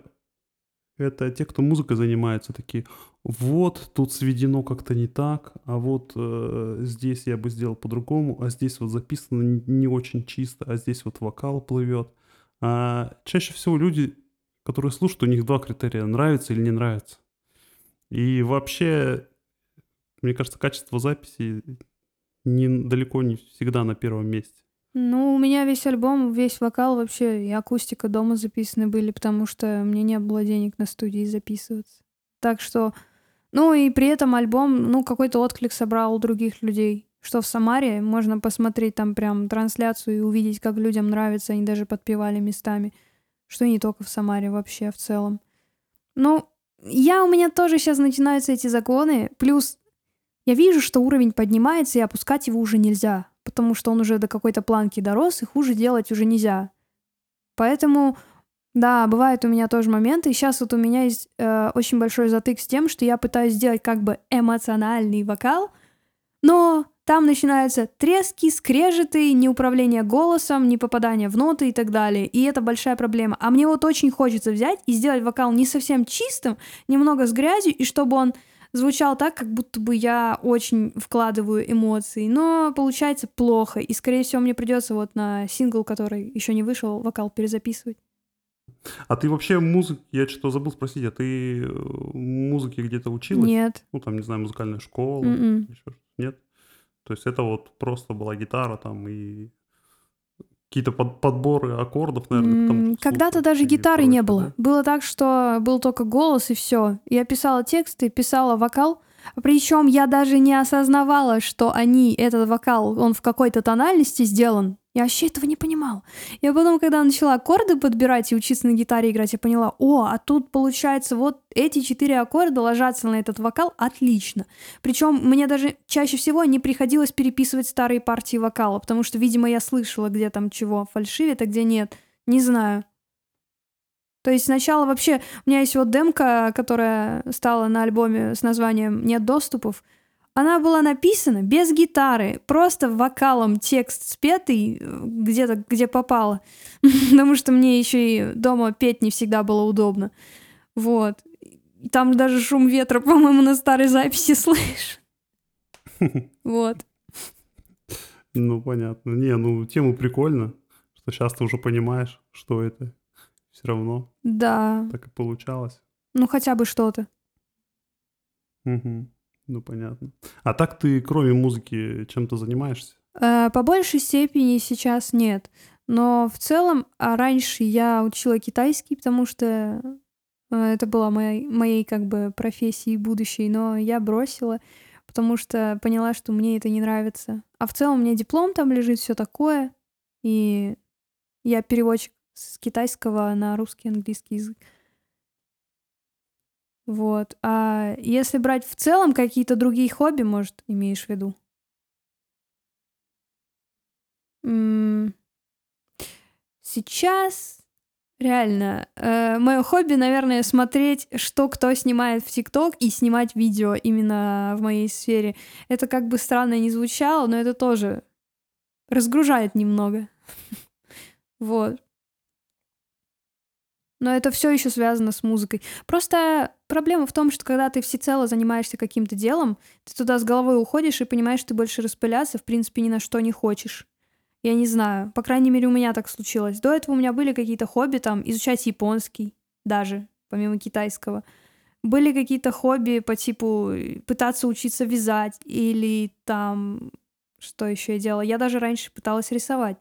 это те, кто музыкой занимается, такие, вот тут сведено как-то не так, а вот э, здесь я бы сделал по-другому, а здесь вот записано не очень чисто, а здесь вот вокал плывет. А чаще всего люди, которые слушают, у них два критерия, нравится или не нравится. И вообще, мне кажется, качество записи не, далеко не всегда на первом месте. Ну, у меня весь альбом, весь вокал вообще и акустика дома записаны были, потому что мне не было денег на студии записываться. Так что, ну и при этом альбом, ну, какой-то отклик собрал у других людей. Что в Самаре можно посмотреть там прям трансляцию и увидеть, как людям нравится, они даже подпевали местами. Что не только в Самаре, вообще в целом. Ну, я у меня тоже сейчас начинаются эти законы. Плюс я вижу, что уровень поднимается, и опускать его уже нельзя, потому что он уже до какой-то планки дорос, и хуже делать уже нельзя. Поэтому, да, бывают у меня тоже моменты. Сейчас вот у меня есть э, очень большой затык с тем, что я пытаюсь сделать как бы эмоциональный вокал, но там начинаются трески, скрежеты, неуправление голосом, не попадание в ноты и так далее. И это большая проблема. А мне вот очень хочется взять и сделать вокал не совсем чистым, немного с грязью, и чтобы он звучал так, как будто бы я очень вкладываю эмоции, но получается плохо, и, скорее всего, мне придется вот на сингл, который еще не вышел, вокал перезаписывать. А ты вообще музык, я что забыл спросить, а ты э, музыке где-то училась? Нет. Ну, там, не знаю, музыкальная школа, Мгм. еще что-то? Нет? То есть это вот просто была гитара там и какие-то под- подборы аккордов, наверное, там М, Когда-то даже гитары не было. да? Было так, что был только голос и все. Я писала тексты, писала вокал. Причем я даже не осознавала, что они, этот вокал, он в какой-то тональности сделан. Я вообще этого не понимала. Я потом, когда начала аккорды подбирать и учиться на гитаре играть, я поняла, о, а тут получается вот эти четыре аккорда ложатся на этот вокал отлично. Причем мне даже чаще всего не приходилось переписывать старые партии вокала, потому что, видимо, я слышала, где там чего фальшивит, а где нет. Не знаю. То есть сначала вообще... У меня есть вот демка, которая стала на альбоме с названием «Нет доступов». Она была написана без гитары, просто вокалом текст спетый э, где-то, где попало. Потому что мне еще и дома петь не всегда было удобно. Вот. Там даже шум ветра, по-моему, на старой записи слышь. Вот. Ну, понятно. Не, ну, тему прикольно, что сейчас ты уже понимаешь, что это. Все равно Да. так и получалось. Ну, хотя бы что-то. Мгм. Ну, понятно. А так ты, кроме музыки, чем-то занимаешься? Э, По большей степени сейчас нет. Но в целом, а раньше я учила китайский, потому что э, это была моей, моей как бы профессией будущей, но я бросила, потому что поняла, что мне это не нравится. А в целом у меня диплом там лежит, все такое, и я переводчик с китайского на русский английский язык. Вот. А если брать в целом какие-то другие хобби, может, имеешь в виду? Сейчас реально мое хобби, наверное, смотреть, что кто снимает в ТикТок и снимать видео именно в моей сфере. Это как бы странно не звучало, но это тоже разгружает немного. Вот. Но это все еще связано с музыкой. Просто проблема в том, что когда ты всецело занимаешься каким-то делом, ты туда с головой уходишь и понимаешь, что ты больше распыляться, в принципе, ни на что не хочешь. Я не знаю. По крайней мере, у меня так случилось. До этого у меня были какие-то хобби, там, изучать японский даже, помимо китайского. Были какие-то хобби по типу э, пытаться учиться вязать или там... Что еще я делала? Я даже раньше пыталась рисовать.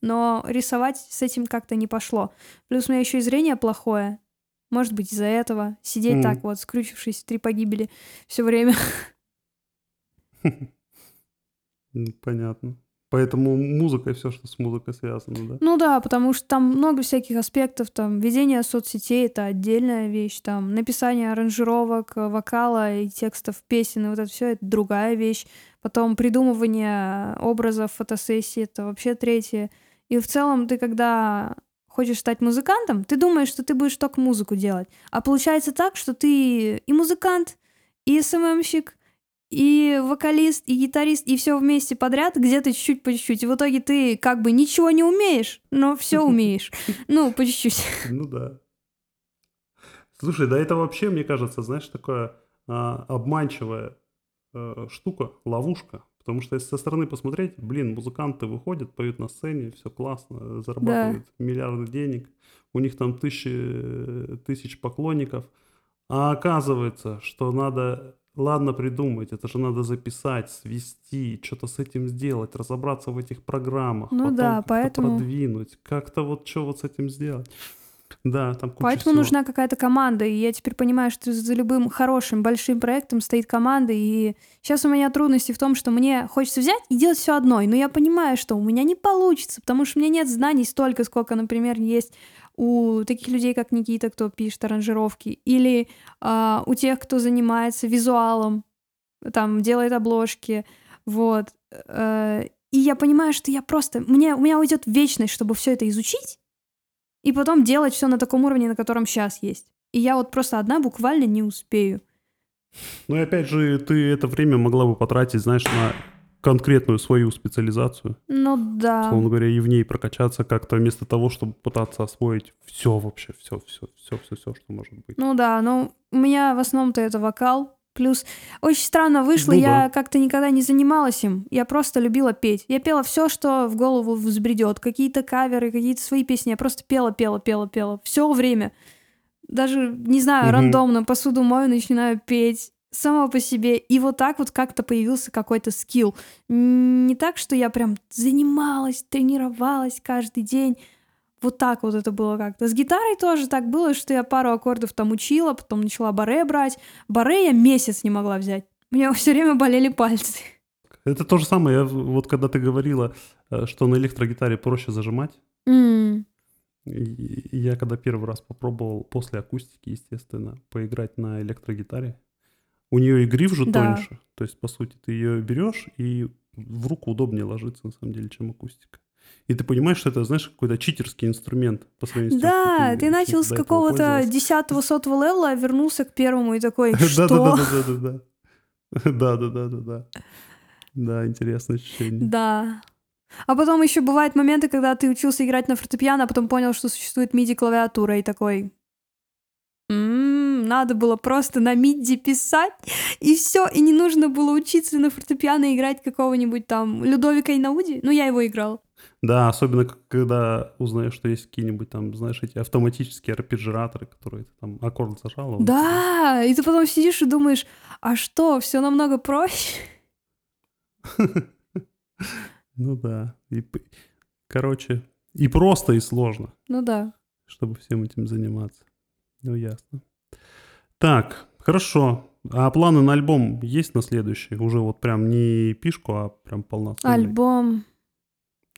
Но рисовать с этим как-то не пошло. Плюс у меня еще и зрение плохое. Может быть, из-за этого. Сидеть М. так вот, скрючившись в три погибели все время. М, Понятно. Поэтому музыка и все, что с музыкой связано, да? Ну да, потому что там много всяких аспектов, там ведение соцсетей это отдельная вещь, там написание аранжировок, э, вокала и текстов песен, и вот это все это другая вещь. Потом придумывание образов фотосессии это вообще третье. И в целом ты когда хочешь стать музыкантом, ты думаешь, что ты будешь только музыку делать. А получается так, что ты и музыкант, и СММщик, и вокалист, и гитарист, и все вместе подряд, где-то чуть-чуть по чуть-чуть. И в итоге ты как бы ничего не умеешь, но все умеешь. Ну, по чуть-чуть. Ну да. Слушай, да это вообще, мне кажется, знаешь, такая а, обманчивая э, штука, ловушка. Потому что если со стороны посмотреть, блин, музыканты выходят, поют на сцене, все классно, зарабатывают миллиарды денег, у них там тысячи тысяч поклонников. А оказывается, что надо, ладно придумать, это же надо записать, свести, что-то с этим сделать, разобраться в этих программах, Ну потом да, поэтому- продвинуть, как-то вот что вот с этим сделать. Да, там куча Поэтому всего. нужна какая-то команда, и я теперь понимаю, что за любым хорошим, большим проектом стоит команда, и сейчас у меня трудности в том, что мне хочется взять и делать все одной, но я понимаю, что у меня не получится, потому что у меня нет знаний столько, сколько, например, есть у таких людей, как Никита, кто пишет аранжировки, или а, у тех, кто занимается визуалом, там, делает обложки, вот. Э, И я понимаю, что я просто... Мне, у меня уйдет вечность, чтобы все это изучить, и потом делать все на таком уровне, на котором сейчас есть. И я вот просто одна буквально не успею. Ну и опять же, ты это время могла бы потратить, знаешь, на конкретную свою специализацию, Ну да. условно говоря, и в ней прокачаться как-то вместо того, чтобы пытаться освоить все вообще, все, все, все, все, все, что может быть. Ну да, но у меня в основном-то это вокал. Плюс очень странно вышло, Ну я да. как-то никогда не занималась им. Я просто любила петь. Я пела все, что в голову взбредет. Какие-то каверы, какие-то свои песни. Я просто пела, пела, пела, пела. Все время. Даже, не знаю, Мгм. рандомно посуду мою, начинаю петь. Само по себе. И вот так вот как-то появился какой-то скилл. Не так, что я прям занималась, тренировалась каждый день. Вот так вот это было как-то. С гитарой тоже так было, что я пару аккордов там учила, потом начала баре брать. Баре я месяц не могла взять. У меня все время болели пальцы. Это то же самое, я вот когда ты говорила, э, что на электрогитаре проще зажимать, и я когда первый раз попробовал после акустики, естественно, поиграть на электрогитаре, у нее и гриф же Да. тоньше, то есть, по сути, ты ее берешь, и в руку удобнее ложится, на самом деле, чем акустика. И ты понимаешь, что это, знаешь, какой-то читерский инструмент по сравнению с тем, Да, ты ты начал с какого-то десятого сотого левела, а вернулся к первому и такой, что? Да-да-да-да-да-да. Да-да-да-да-да. Да, интересное ощущение. Да. А потом еще бывают моменты, когда ты учился играть на фортепиано, а потом понял, что существует MIDI-клавиатура, и такой... «М, надо было просто на MIDI писать, и все, и не нужно было учиться на фортепиано играть какого-нибудь там Людовика Инауди. Ну, я его играл. Да, особенно когда узнаешь, что есть какие-нибудь там, знаешь, эти автоматические арпеджираторы, которые ты там аккорд зажал. а Да, и ты потом сидишь и думаешь, а что, все намного проще? Ну да. И, короче, и просто, и сложно, Ну да. чтобы всем этим заниматься. Ну, ясно. Так, хорошо. А планы на альбом есть на следующий? Уже вот прям не пишку, а прям полноценный? Альбом.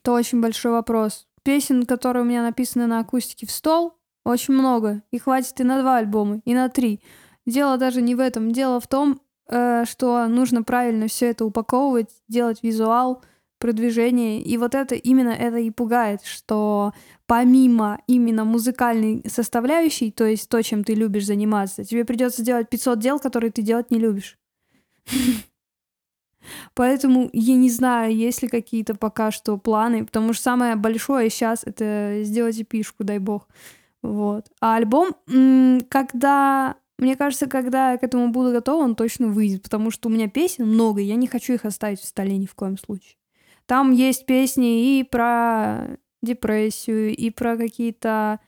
Это очень большой вопрос. Песен, которые у меня написаны на акустике в стол, очень много. И хватит и на два альбома, и на три. Дело даже не в этом. Дело в том, э, что нужно правильно все это упаковывать, делать визуал, продвижение. И вот это именно это и пугает, что помимо именно музыкальной составляющей, то есть то, чем ты любишь заниматься, тебе придется делать 500 дел, которые ты делать не любишь. Поэтому я не знаю, есть ли какие-то пока что планы, потому что самое большое сейчас это сделать эпишку, дай бог. Вот. А альбом, когда... Мне кажется, когда я к этому буду готова, он точно выйдет, потому что у меня песен много, и я не хочу их оставить в столе ни в коем случае. Там есть песни и про депрессию, и про какие-то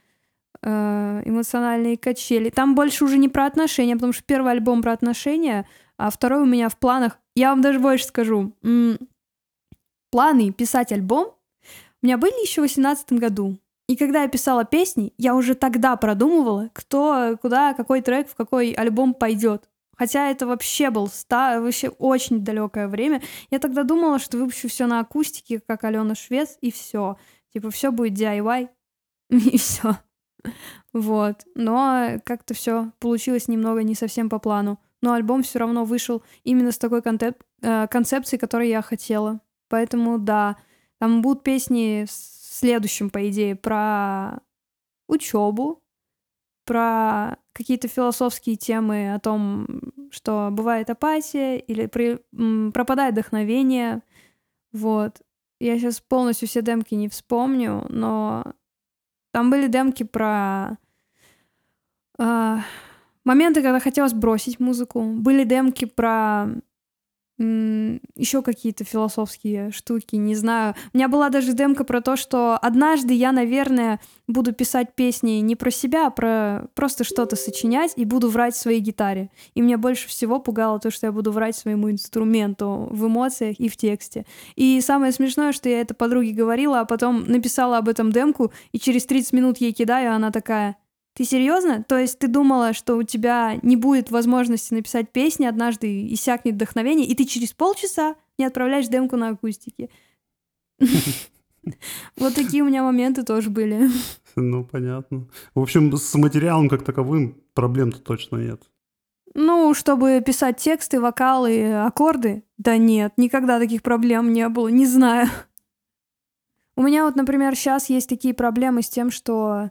э, эмоциональные качели. Там больше уже не про отношения, потому что первый альбом про отношения, а второй у меня в планах. Я вам даже больше скажу. Планы писать альбом у меня были еще в 2018 году. И когда я писала песни, я уже тогда продумывала, кто, куда, какой трек, в какой альбом пойдет. Хотя это вообще был ста, вообще очень далекое время. Я тогда думала, что выпущу все на акустике, как Алена Швец, и все. Типа, все будет DIY, и все. Вот. Но как-то все получилось немного не совсем по плану. Но альбом все равно вышел именно с такой контеп- э, концепцией, которой я хотела. Поэтому да, там будут песни в следующем, по идее, про учебу, про какие-то философские темы о том, что бывает апатия или при- пропадает вдохновение. Вот. Я сейчас полностью все демки не вспомню, но там были демки про а, моменты, когда хотелось бросить музыку. Были демки про еще какие-то философские штуки, не знаю. У меня была даже демка про то, что однажды я, наверное, буду писать песни не про себя, а про просто что-то сочинять и буду врать своей гитаре. И меня больше всего пугало то, что я буду врать своему инструменту в эмоциях и в тексте. И самое смешное, что я это подруге говорила, а потом написала об этом демку, и через 30 минут ей кидаю, она такая... Ты серьезно? То есть ты думала, что у тебя не будет возможности написать песни, однажды иссякнет вдохновение, и ты через полчаса не отправляешь демку на акустике? Вот такие у меня моменты тоже были. Ну, понятно. В общем, с материалом как таковым проблем-то точно нет. Ну, чтобы писать тексты, вокалы, аккорды? Да нет, никогда таких проблем не было, не знаю. У меня вот, например, сейчас есть такие проблемы с тем, что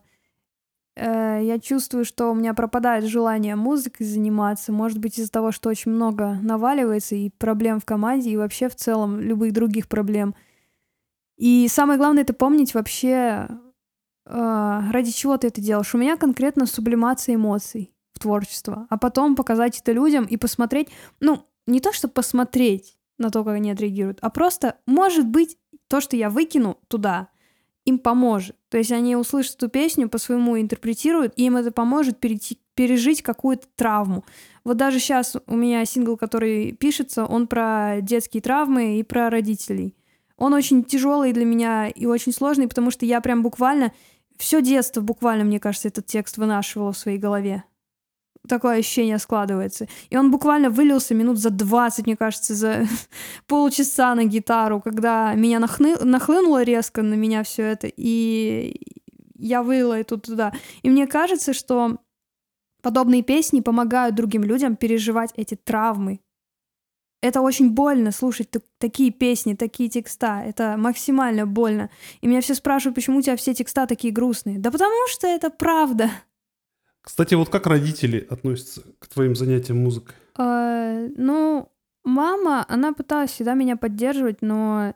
я чувствую, что у меня пропадает желание музыкой заниматься. Может быть, из-за того, что очень много наваливается и проблем в команде, и вообще в целом любых других проблем. И самое главное это помнить вообще, э, ради чего ты это делаешь. У меня конкретно сублимация эмоций в творчество, а потом показать это людям и посмотреть, ну, не то, что посмотреть на то, как они отреагируют, а просто, может быть, то, что я выкину туда, им поможет. То есть они услышат эту песню, по-своему интерпретируют, и им это поможет перейти, пережить какую-то травму. Вот даже сейчас у меня сингл, который пишется, он про детские травмы и про родителей. Он очень тяжелый для меня и очень сложный, потому что я прям буквально все детство буквально, мне кажется, этот текст вынашивала в своей голове. Такое ощущение складывается. И он буквально вылился минут за 20, мне кажется, за полчаса на гитару, когда меня нахны... нахлынуло резко на меня все это, и я вылила это туда. И мне кажется, что подобные песни помогают другим людям переживать эти травмы. это очень больно слушать такие песни, такие текста. Это максимально больно. И меня все спрашивают, почему у тебя все текста такие грустные. Да потому что это правда. Кстати, вот как родители относятся к твоим занятиям музыкой? Э, ну, мама, она пыталась всегда меня поддерживать, но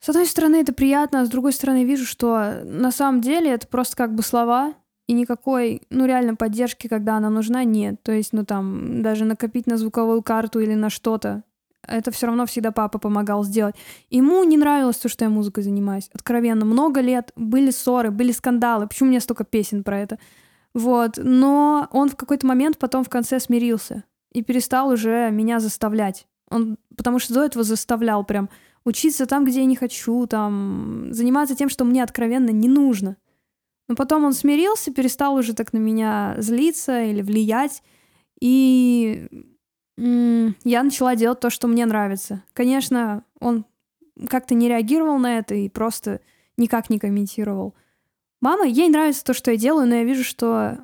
с одной стороны это приятно, а с другой стороны вижу, что на самом деле это просто как бы слова, и никакой, ну, реально поддержки, когда она нужна, нет. То есть, ну, там, даже накопить на звуковую карту или на что-то, это все равно всегда папа помогал сделать. Ему не нравилось то, что я музыкой занимаюсь. Откровенно, много лет были ссоры, были скандалы. Почему у меня столько песен про это? Вот. Но он в какой-то момент потом в конце смирился и перестал уже меня заставлять. Он, потому что до этого заставлял прям учиться там, где я не хочу, там, заниматься тем, что мне откровенно не нужно. Но потом он смирился, перестал уже так на меня злиться или влиять. И я начала делать то, что мне нравится. Конечно, он как-то не реагировал на это и просто никак не комментировал. Мама, ей нравится то, что я делаю, но я вижу, что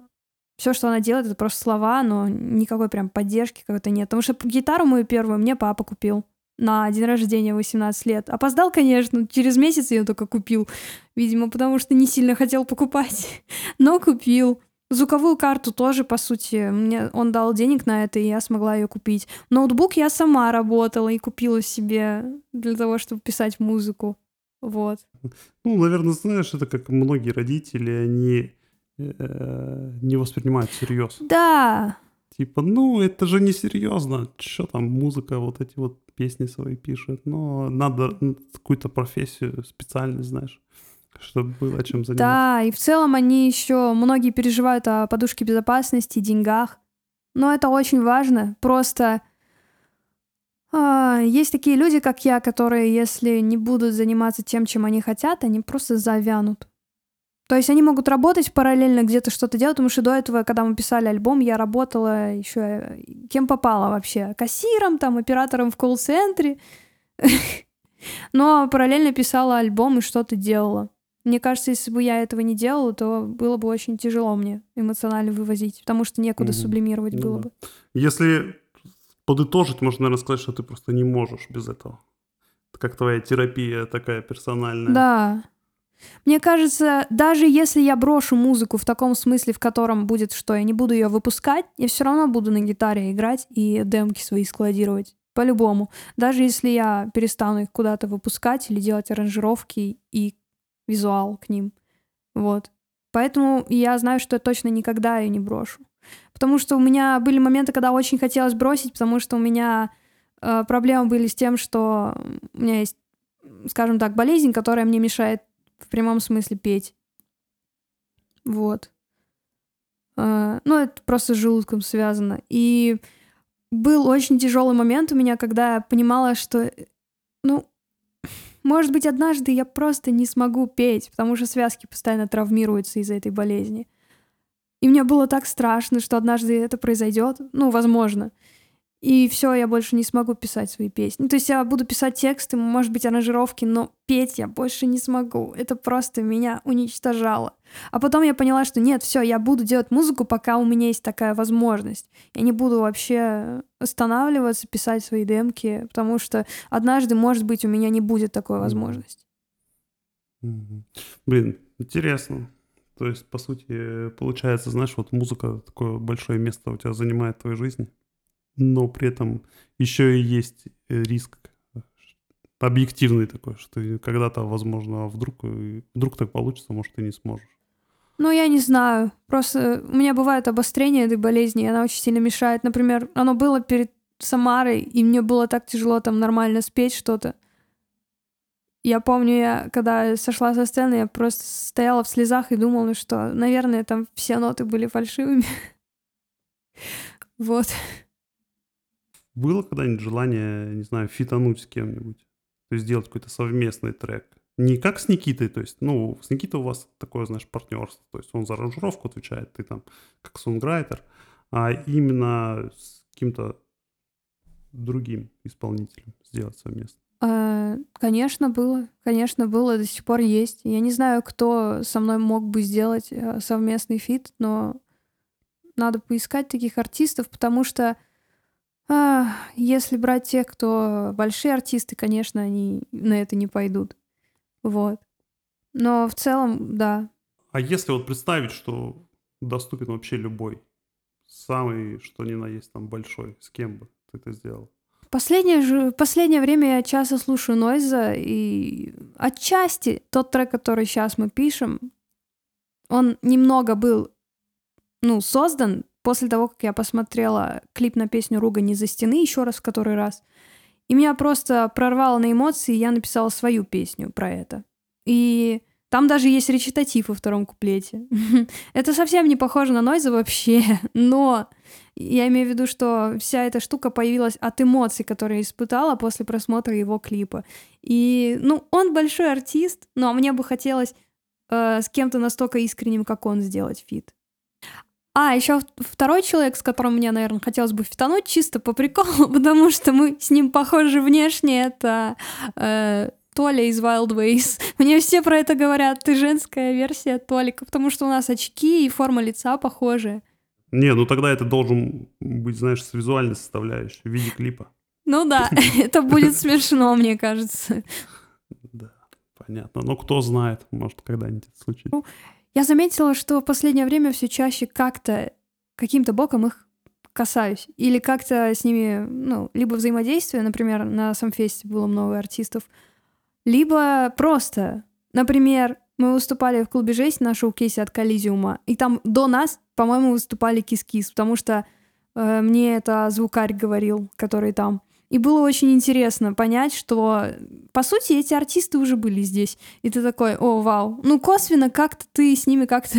все, что она делает, это просто слова, но никакой прям поддержки какой-то нет. Потому что гитару мою первую мне папа купил на день рождения 18 лет. Опоздал, конечно, через месяц я только купил. Видимо, потому что не сильно хотел покупать. Но купил. Звуковую карту тоже, по сути, мне он дал денег на это, и я смогла ее купить. Ноутбук я сама работала и купила себе для того, чтобы писать музыку. Вот. Ну, наверное, знаешь, это как многие родители, они э, не воспринимают всерьез. Да, Типа, ну, это же не серьезно. Что там, музыка, вот эти вот песни свои пишет. Но надо какую-то профессию, специальность, знаешь, чтобы было чем заниматься. да, и в целом они еще многие переживают о подушке безопасности, деньгах. Но это очень важно. Просто а, есть такие люди, как я, которые, если не будут заниматься тем, чем они хотят, они просто завянут. То есть они могут работать параллельно где-то что-то делать, потому что до этого, когда мы писали альбом, я работала еще кем попала вообще. Кассиром, там, оператором в колл-центре. Но параллельно писала альбом и что-то делала. Мне кажется, если бы я этого не делала, то было бы очень тяжело мне эмоционально вывозить, потому что некуда сублимировать было бы. Если подытожить, можно, наверное, сказать, что ты просто не можешь без этого. Это как твоя терапия такая персональная. Да. Мне кажется, даже если я брошу музыку в таком смысле, в котором будет, что я не буду ее выпускать, я все равно буду на гитаре играть и демки свои складировать. По-любому. Даже если я перестану их куда-то выпускать или делать аранжировки и визуал к ним. Вот. Поэтому я знаю, что я точно никогда ее не брошу. Потому что у меня были моменты, когда очень хотелось бросить, потому что у меня э, проблемы были с тем, что у меня есть, скажем так, болезнь, которая мне мешает в прямом смысле петь. Вот. Э, ну, это просто с желудком связано. И был очень тяжелый момент у меня, когда я понимала, что, э, ну, может быть, однажды я просто не смогу петь, потому что связки постоянно травмируются из-за этой болезни. И мне было так страшно, что однажды это произойдет. Ну, возможно. И все, я больше не смогу писать свои песни. То есть я буду писать тексты, может быть, аранжировки, но петь я больше не смогу. Это просто меня уничтожало. А потом я поняла, что нет, все, я буду делать музыку, пока у меня есть такая возможность. Я не буду вообще останавливаться, писать свои демки, потому что однажды, может быть, у меня не будет такой возможности. Блин, интересно. То есть, по сути, получается, знаешь, вот музыка такое большое место у тебя занимает в твоей жизни, но при этом еще и есть э, риск э, объективный такой, что когда-то, возможно, вдруг, э, вдруг так получится, может, ты не сможешь. Ну, я не знаю. Просто у меня бывает обострение этой болезни, и она очень сильно мешает. Например, оно было перед Самарой, и мне было так тяжело там нормально спеть что-то. Я помню, я когда сошла со сцены, я просто стояла в слезах и думала, что, наверное, там все ноты были фальшивыми. Вот. Было когда-нибудь желание, не знаю, фитануть с кем-нибудь? То есть сделать какой-то совместный трек? Не как с Никитой, то есть, ну, с Никитой у вас такое, знаешь, партнерство. То есть он за аранжировку отвечает, ты там как сонграйтер, а именно с каким-то другим исполнителем сделать совместно. А, Конечно, было. Конечно, было, до сих пор есть. Я не знаю, кто со мной мог бы сделать э, совместный фит, но надо поискать таких артистов, потому что А, если брать тех, кто большие артисты, конечно, они на это не пойдут. Вот. Но в целом, да. А если вот представить, что доступен вообще любой, самый, что ни на есть там большой, с кем бы ты это сделал? Последнее, же, последнее время я часто слушаю Нойза, и отчасти тот трек, который сейчас мы пишем, он немного был, ну, создан после того, как я посмотрела клип на песню «Ругань из-за стены» еще раз, в который раз. И меня просто прорвало на эмоции, и я написала свою песню про это. И там даже есть речитатив во втором куплете. это совсем не похоже на Нойза вообще, но я имею в виду, что вся эта штука появилась от эмоций, которые испытала после просмотра его клипа. И, ну, он большой артист, но мне бы хотелось э, с кем-то настолько искренним, как он, сделать фит. А, еще второй человек, с которым мне, наверное, хотелось бы фитануть чисто по приколу, потому что мы с ним похожи внешне, это э, Толя из Wild Ways. Мне все про это говорят, ты женская версия Толика, потому что у нас очки и форма лица похожие. Не, ну тогда это должен быть, знаешь, с визуальной составляющей, в виде клипа. Ну да, это будет смешно, мне кажется. Да, понятно. Но кто знает, может, когда-нибудь это случится. Ну, я заметила, что в последнее время все чаще как-то, каким-то боком их касаюсь. Или как-то с ними, ну, либо взаимодействие, например, на самфесте было много артистов, либо просто, например, мы выступали в клубе «Жесть» на шоу-кейсе от Коллизиума, и там до нас, по-моему, выступали Кис-Кис, потому что э, мне это звукарь говорил, который там. И было очень интересно понять, что, по сути, эти артисты уже были здесь. И ты такой, о, вау. Ну, косвенно как-то ты с ними как-то,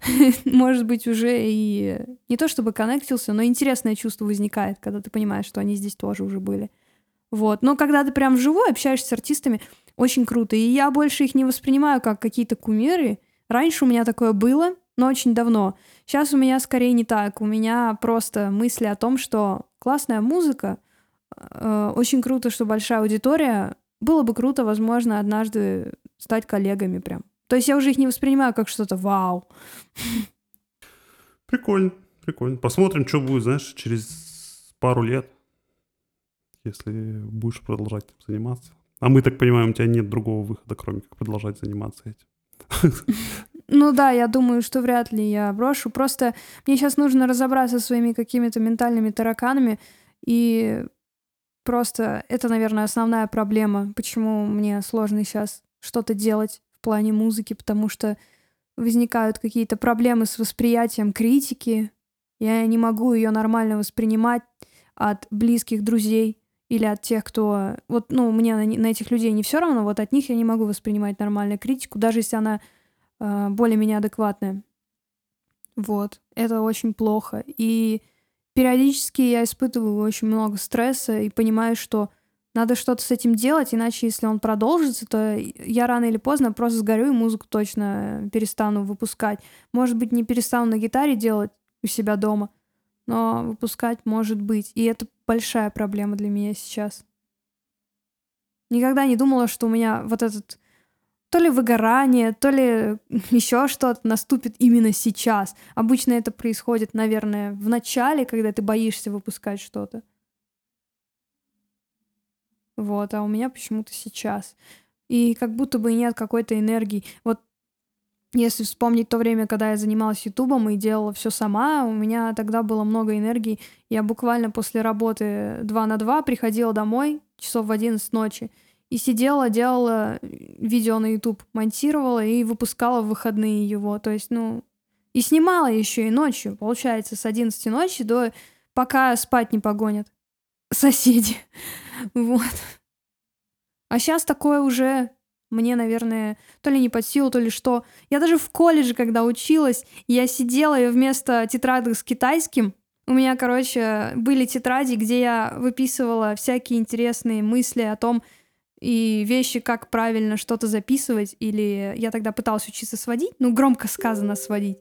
может быть, уже и не то чтобы коннектился, но интересное чувство возникает, когда ты понимаешь, что они здесь тоже уже были. Вот. Но когда ты прям вживую общаешься с артистами, очень круто. И я больше их не воспринимаю как какие-то кумиры. Раньше у меня такое было, но очень давно. Сейчас у меня скорее не так. У меня просто мысли о том, что классная музыка, э, очень круто, что большая аудитория. Было бы круто, возможно, однажды стать коллегами прям. То есть я уже их не воспринимаю как что-то вау. Прикольно, прикольно. Посмотрим, что будет, знаешь, через пару лет, если будешь продолжать заниматься. А мы так понимаем, у тебя нет другого выхода, кроме как продолжать заниматься этим. Ну да, я думаю, что вряд ли я брошу. Просто мне сейчас нужно разобраться со своими какими-то ментальными тараканами. И просто это, наверное, основная проблема, почему мне сложно сейчас что-то делать в плане музыки, потому что возникают какие-то проблемы с восприятием критики. Я не могу ее нормально воспринимать от близких друзей или от тех, кто... Вот, ну, мне на, на этих людей не все равно, вот от них я не могу воспринимать нормальную критику, даже если она э, более-менее адекватная. Вот. Это очень плохо. И периодически я испытываю очень много стресса и понимаю, что надо что-то с этим делать, иначе если он продолжится, то я рано или поздно просто сгорю и музыку точно перестану выпускать. Может быть, не перестану на гитаре делать у себя дома, но выпускать может быть. И это большая проблема для меня сейчас. Никогда не думала, что у меня вот этот то ли выгорание, то ли еще что-то наступит именно сейчас. Обычно это происходит, наверное, в начале, когда ты боишься выпускать что-то. Вот, а у меня почему-то сейчас. И как будто бы нет какой-то энергии. Вот если вспомнить то время, когда я занималась Ютубом и делала все сама, у меня тогда было много энергии. Я буквально после работы 2 на 2 приходила домой часов в 11 ночи и сидела, делала видео на YouTube, монтировала и выпускала в выходные его. То есть, ну, и снимала еще и ночью, получается, с 11 ночи до пока спать не погонят соседи. Вот. А сейчас такое уже мне, наверное, то ли не под силу, то ли что. Я даже в колледже, когда училась, я сидела и вместо тетрадок с китайским у меня, короче, были тетради, где я выписывала всякие интересные мысли о том и вещи, как правильно что-то записывать, или я тогда пыталась учиться сводить, ну, громко сказано сводить.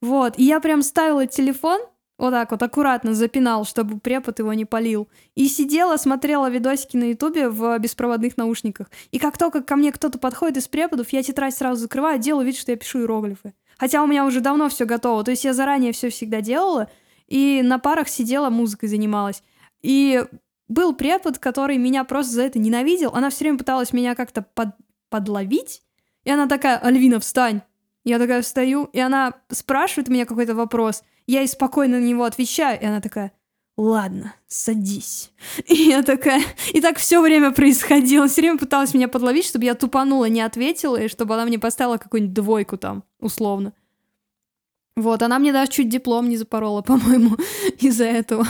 Вот, и я прям ставила телефон вот так вот аккуратно запинал, чтобы препод его не полил. И сидела, смотрела видосики на ютубе в беспроводных наушниках. И как только ко мне кто-то подходит из преподов, я тетрадь сразу закрываю, делаю вид, что я пишу иероглифы. Хотя у меня уже давно все готово. То есть я заранее все всегда делала, и на парах сидела, музыкой занималась. И был препод, который меня просто за это ненавидел. Она все время пыталась меня как-то под- подловить. И она такая, Альвина, встань. Я такая встаю, и она спрашивает меня какой-то вопрос. Я ей спокойно на него отвечаю, и она такая, ладно, садись. И я такая... И так все время происходило. Все время пыталась меня подловить, чтобы я тупанула, не ответила, и чтобы она мне поставила какую-нибудь двойку там, условно. Вот, она мне даже чуть диплом не запорола, по-моему, из-за этого.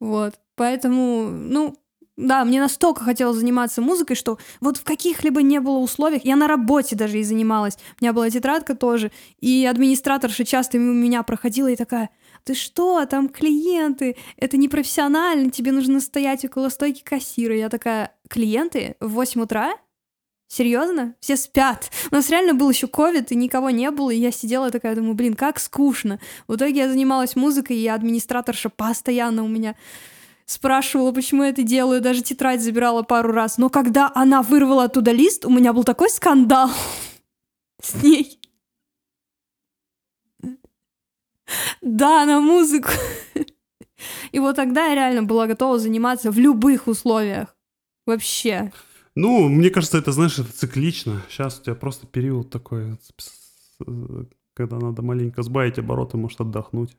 Вот, поэтому, ну, да, мне настолько хотелось заниматься музыкой, что вот в каких-либо не было условиях, я на работе даже и занималась, у меня была тетрадка тоже, и администраторша часто мимо меня проходила и такая, ты что, там клиенты, это не профессионально, тебе нужно стоять около стойки кассира. Я такая, клиенты в 8 утра? Серьезно? Все спят. У нас реально был еще ковид, и никого не было, и я сидела такая, думаю, блин, как скучно. В итоге я занималась музыкой, и администраторша постоянно у меня спрашивала, почему я это делаю, даже тетрадь забирала пару раз. Но когда она вырвала оттуда лист, у меня был такой скандал с ней. Да, на музыку. И вот тогда я реально была готова заниматься в любых условиях. Вообще. Ну, мне кажется, это, знаешь, это циклично. Сейчас у тебя просто период такой, с- когда надо маленько сбавить обороты, может отдохнуть.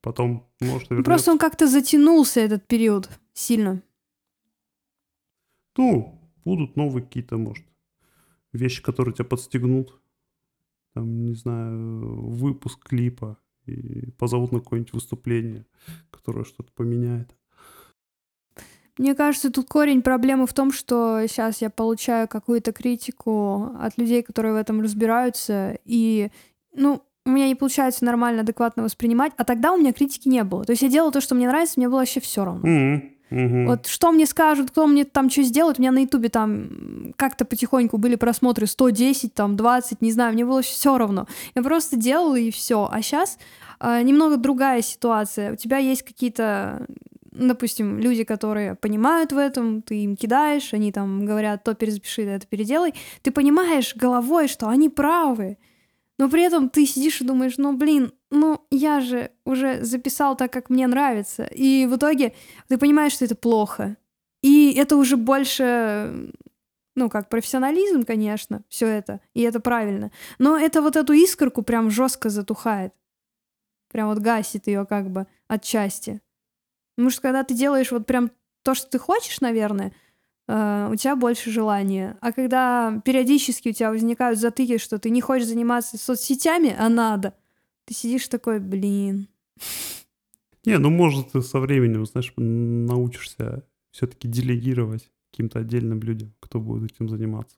Потом, может, Ну, вернется. Просто он как-то затянулся, этот период, сильно. Ну, будут новые какие-то, может, вещи, которые тебя подстегнут. Там, не знаю, выпуск клипа. И позовут на какое-нибудь выступление, которое что-то поменяет. Мне кажется, тут корень проблемы в том, что сейчас я получаю какую-то критику от людей, которые в этом разбираются, и, ну, у меня не получается нормально, адекватно воспринимать, а тогда у меня критики не было. То есть я делала то, что мне нравится, мне было вообще все равно. Мгм, мгм. Вот что мне скажут, кто мне там что сделает, у меня на ютубе там как-то потихоньку были просмотры 110, там 20, не знаю, мне было все равно. Я просто делала и все. А сейчас немного другая ситуация. У тебя есть какие-то, допустим, люди, которые понимают в этом, ты им кидаешь, они там говорят, то перезапиши, это переделай. Ты понимаешь головой, что они правы. Но при этом ты сидишь и думаешь, ну, блин, ну, я же уже записал так, как мне нравится. И в итоге ты понимаешь, что это плохо. И это уже больше, ну, как профессионализм, конечно, все это, и это правильно. Но это вот эту искорку прям жестко затухает. Прям вот гасит ее как бы отчасти. Потому что когда ты делаешь вот прям то, что ты хочешь, наверное, у тебя больше желания. А когда периодически у тебя возникают затыки, что ты не хочешь заниматься соцсетями, а надо, ты сидишь такой, блин. Не, ну, может, ты со временем, знаешь, научишься все-таки делегировать каким-то отдельным людям, кто будет этим заниматься.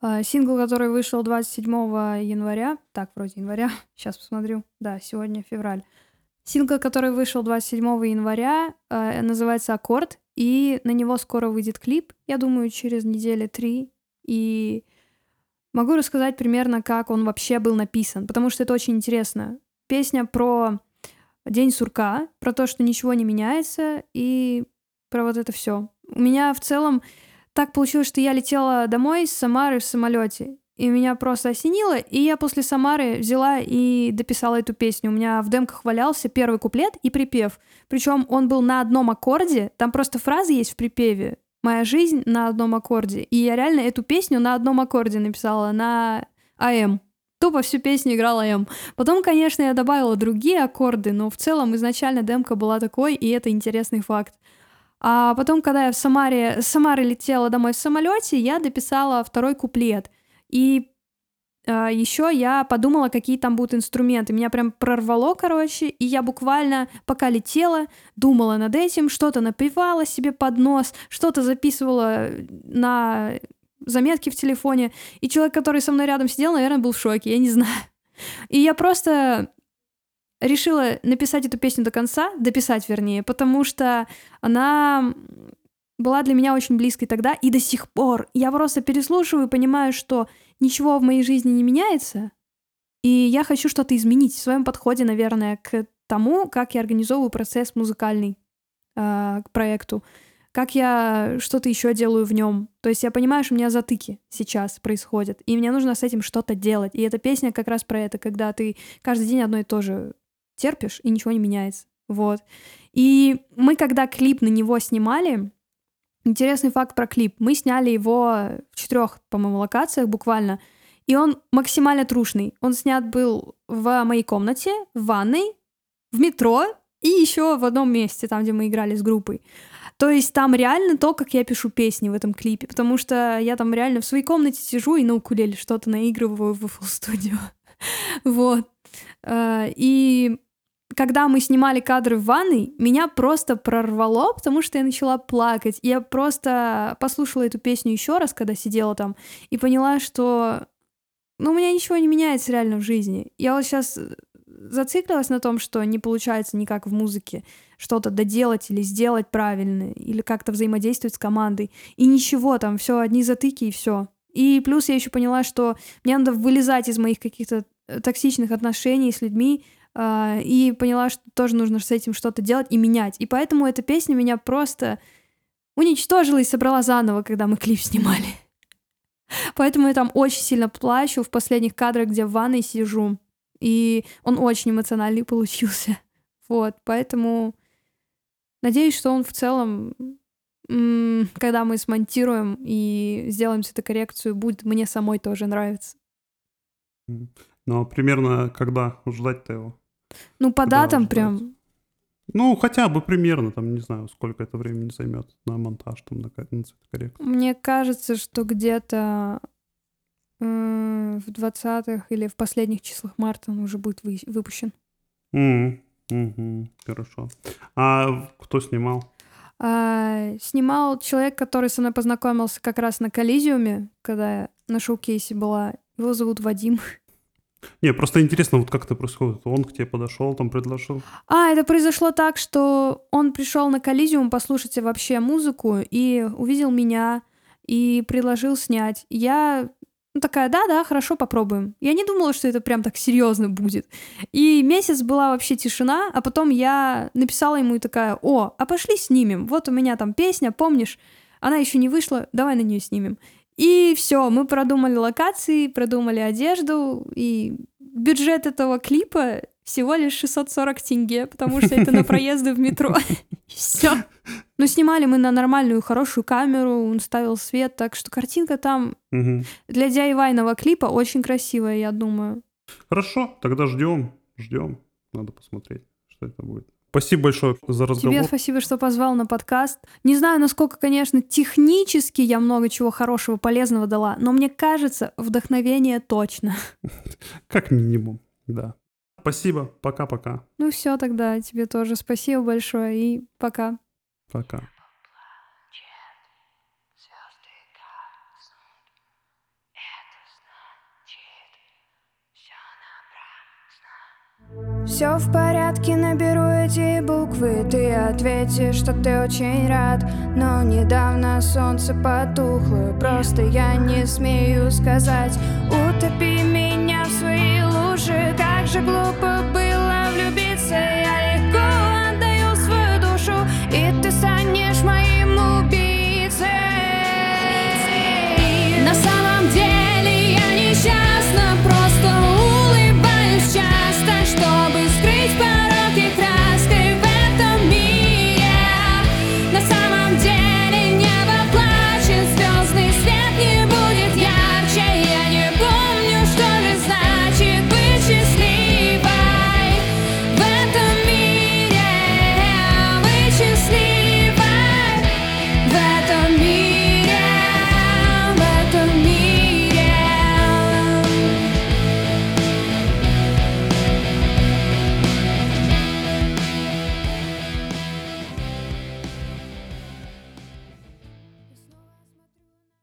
А, Сингл, который вышел 27 января, так, вроде января, сейчас посмотрю, да, сегодня февраль. Сингл, который вышел 27 января, э, называется «Аккорд», и на него скоро выйдет клип, я думаю, через недели три, и могу рассказать примерно, как он вообще был написан, потому что это очень интересно. Песня про день сурка, про то, что ничего не меняется, и про вот это все. У меня в целом так получилось, что я летела домой из Самары в самолете, и меня просто осенило, и я после Самары взяла и дописала эту песню. У меня в демках валялся первый куплет и припев. Причем он был на одном аккорде, там просто фраза есть в припеве «Моя жизнь на одном аккорде». И я реально эту песню на одном аккорде написала, на АМ. Тупо всю песню играла АМ. Потом, конечно, я добавила другие аккорды, но в целом изначально демка была такой, и это интересный факт. А потом, когда я в Самаре, Самары летела домой в самолете, я дописала второй куплет. И э, еще я подумала, какие там будут инструменты. Меня прям прорвало, короче, и я буквально, пока летела, думала над этим, что-то напевала себе под нос, что-то записывала на заметки в телефоне. И человек, который со мной рядом сидел, наверное, был в шоке, я не знаю. И я просто решила написать эту песню до конца, дописать вернее, потому что она была для меня очень близкой тогда и до сих пор. Я просто переслушиваю и понимаю, что ничего в моей жизни не меняется, и я хочу что-то изменить в своем подходе, наверное, к тому, как я организовываю процесс музыкальный э, к проекту, как я что-то еще делаю в нем. То есть я понимаю, что у меня затыки сейчас происходят, и мне нужно с этим что-то делать. И эта песня как раз про это, когда ты каждый день одно и то же терпишь, и ничего не меняется. Вот. И мы, когда клип на него снимали, интересный факт про клип. Мы сняли его в четырех, по-моему, локациях буквально. И он максимально трушный. Он снят был в моей комнате, в ванной, в метро и еще в одном месте, там, где мы играли с группой. То есть там реально то, как я пишу песни в этом клипе, потому что я там реально в своей комнате сижу и на укулеле что-то наигрываю в FL Studio. вот. Э, и когда мы снимали кадры в ванной, меня просто прорвало, потому что я начала плакать. Я просто послушала эту песню еще раз, когда сидела там, и поняла, что ну, у меня ничего не меняется реально в жизни. Я вот сейчас зациклилась на том, что не получается никак в музыке что-то доделать или сделать правильно, или как-то взаимодействовать с командой. И ничего, там все одни затыки и все. И плюс я еще поняла, что мне надо вылезать из моих каких-то э, токсичных отношений с людьми, э, и поняла, что тоже нужно с этим что-то делать и менять. И поэтому эта песня меня просто уничтожила и собрала заново, когда мы клип снимали. Поэтому я там очень сильно плачу в последних кадрах, где в ванной сижу. И он очень эмоциональный получился. Вот, поэтому надеюсь, что он в целом, когда мы смонтируем и сделаем цветокоррекцию, будет мне самой тоже нравиться. Ну, примерно когда ждать-то его? Ну, по датам прям... Ну, хотя бы примерно, там, не знаю, сколько это времени займет на монтаж, там, на, на цветокоррекцию. Мне кажется, что где-то в 20-х или в последних числах марта он уже будет вы, выпущен. Mm, угу, хорошо. А кто снимал? А, снимал человек, который со мной познакомился как раз на Коллизиуме, когда я на шоу-кейсе была. Его зовут Вадим. Не, просто интересно, вот как это происходит. Он к тебе подошел, там предложил. А, это произошло так, что он пришел на Коллизиум послушать вообще музыку и увидел меня и предложил снять. Я ну, такая, да-да, хорошо, попробуем. Я не думала, что это прям так серьезно будет. И месяц была вообще тишина, а потом я написала ему и такая, о, а пошли снимем. Вот у меня там песня, помнишь? Она еще не вышла, давай на нее снимем. И все, мы продумали локации, продумали одежду, и бюджет этого клипа всего лишь 640 тенге, потому что это на проезды в метро. Все. Но снимали мы на нормальную, хорошую камеру, он ставил свет, так что картинка там для DIY клипа очень красивая, я думаю. Хорошо, тогда ждем, ждем. Надо посмотреть, что это будет. Спасибо большое за разговор. Тебе спасибо, что позвал на подкаст. Не знаю, насколько, конечно, технически я много чего хорошего, полезного дала, но мне кажется, вдохновение точно. Как минимум, да. Спасибо, пока-пока. Ну все тогда, тебе тоже спасибо большое и пока. Пока. Все в порядке, наберу эти буквы. Ты ответишь, что ты очень рад. Но недавно солнце потухло. Просто я не смею сказать. Утопи меня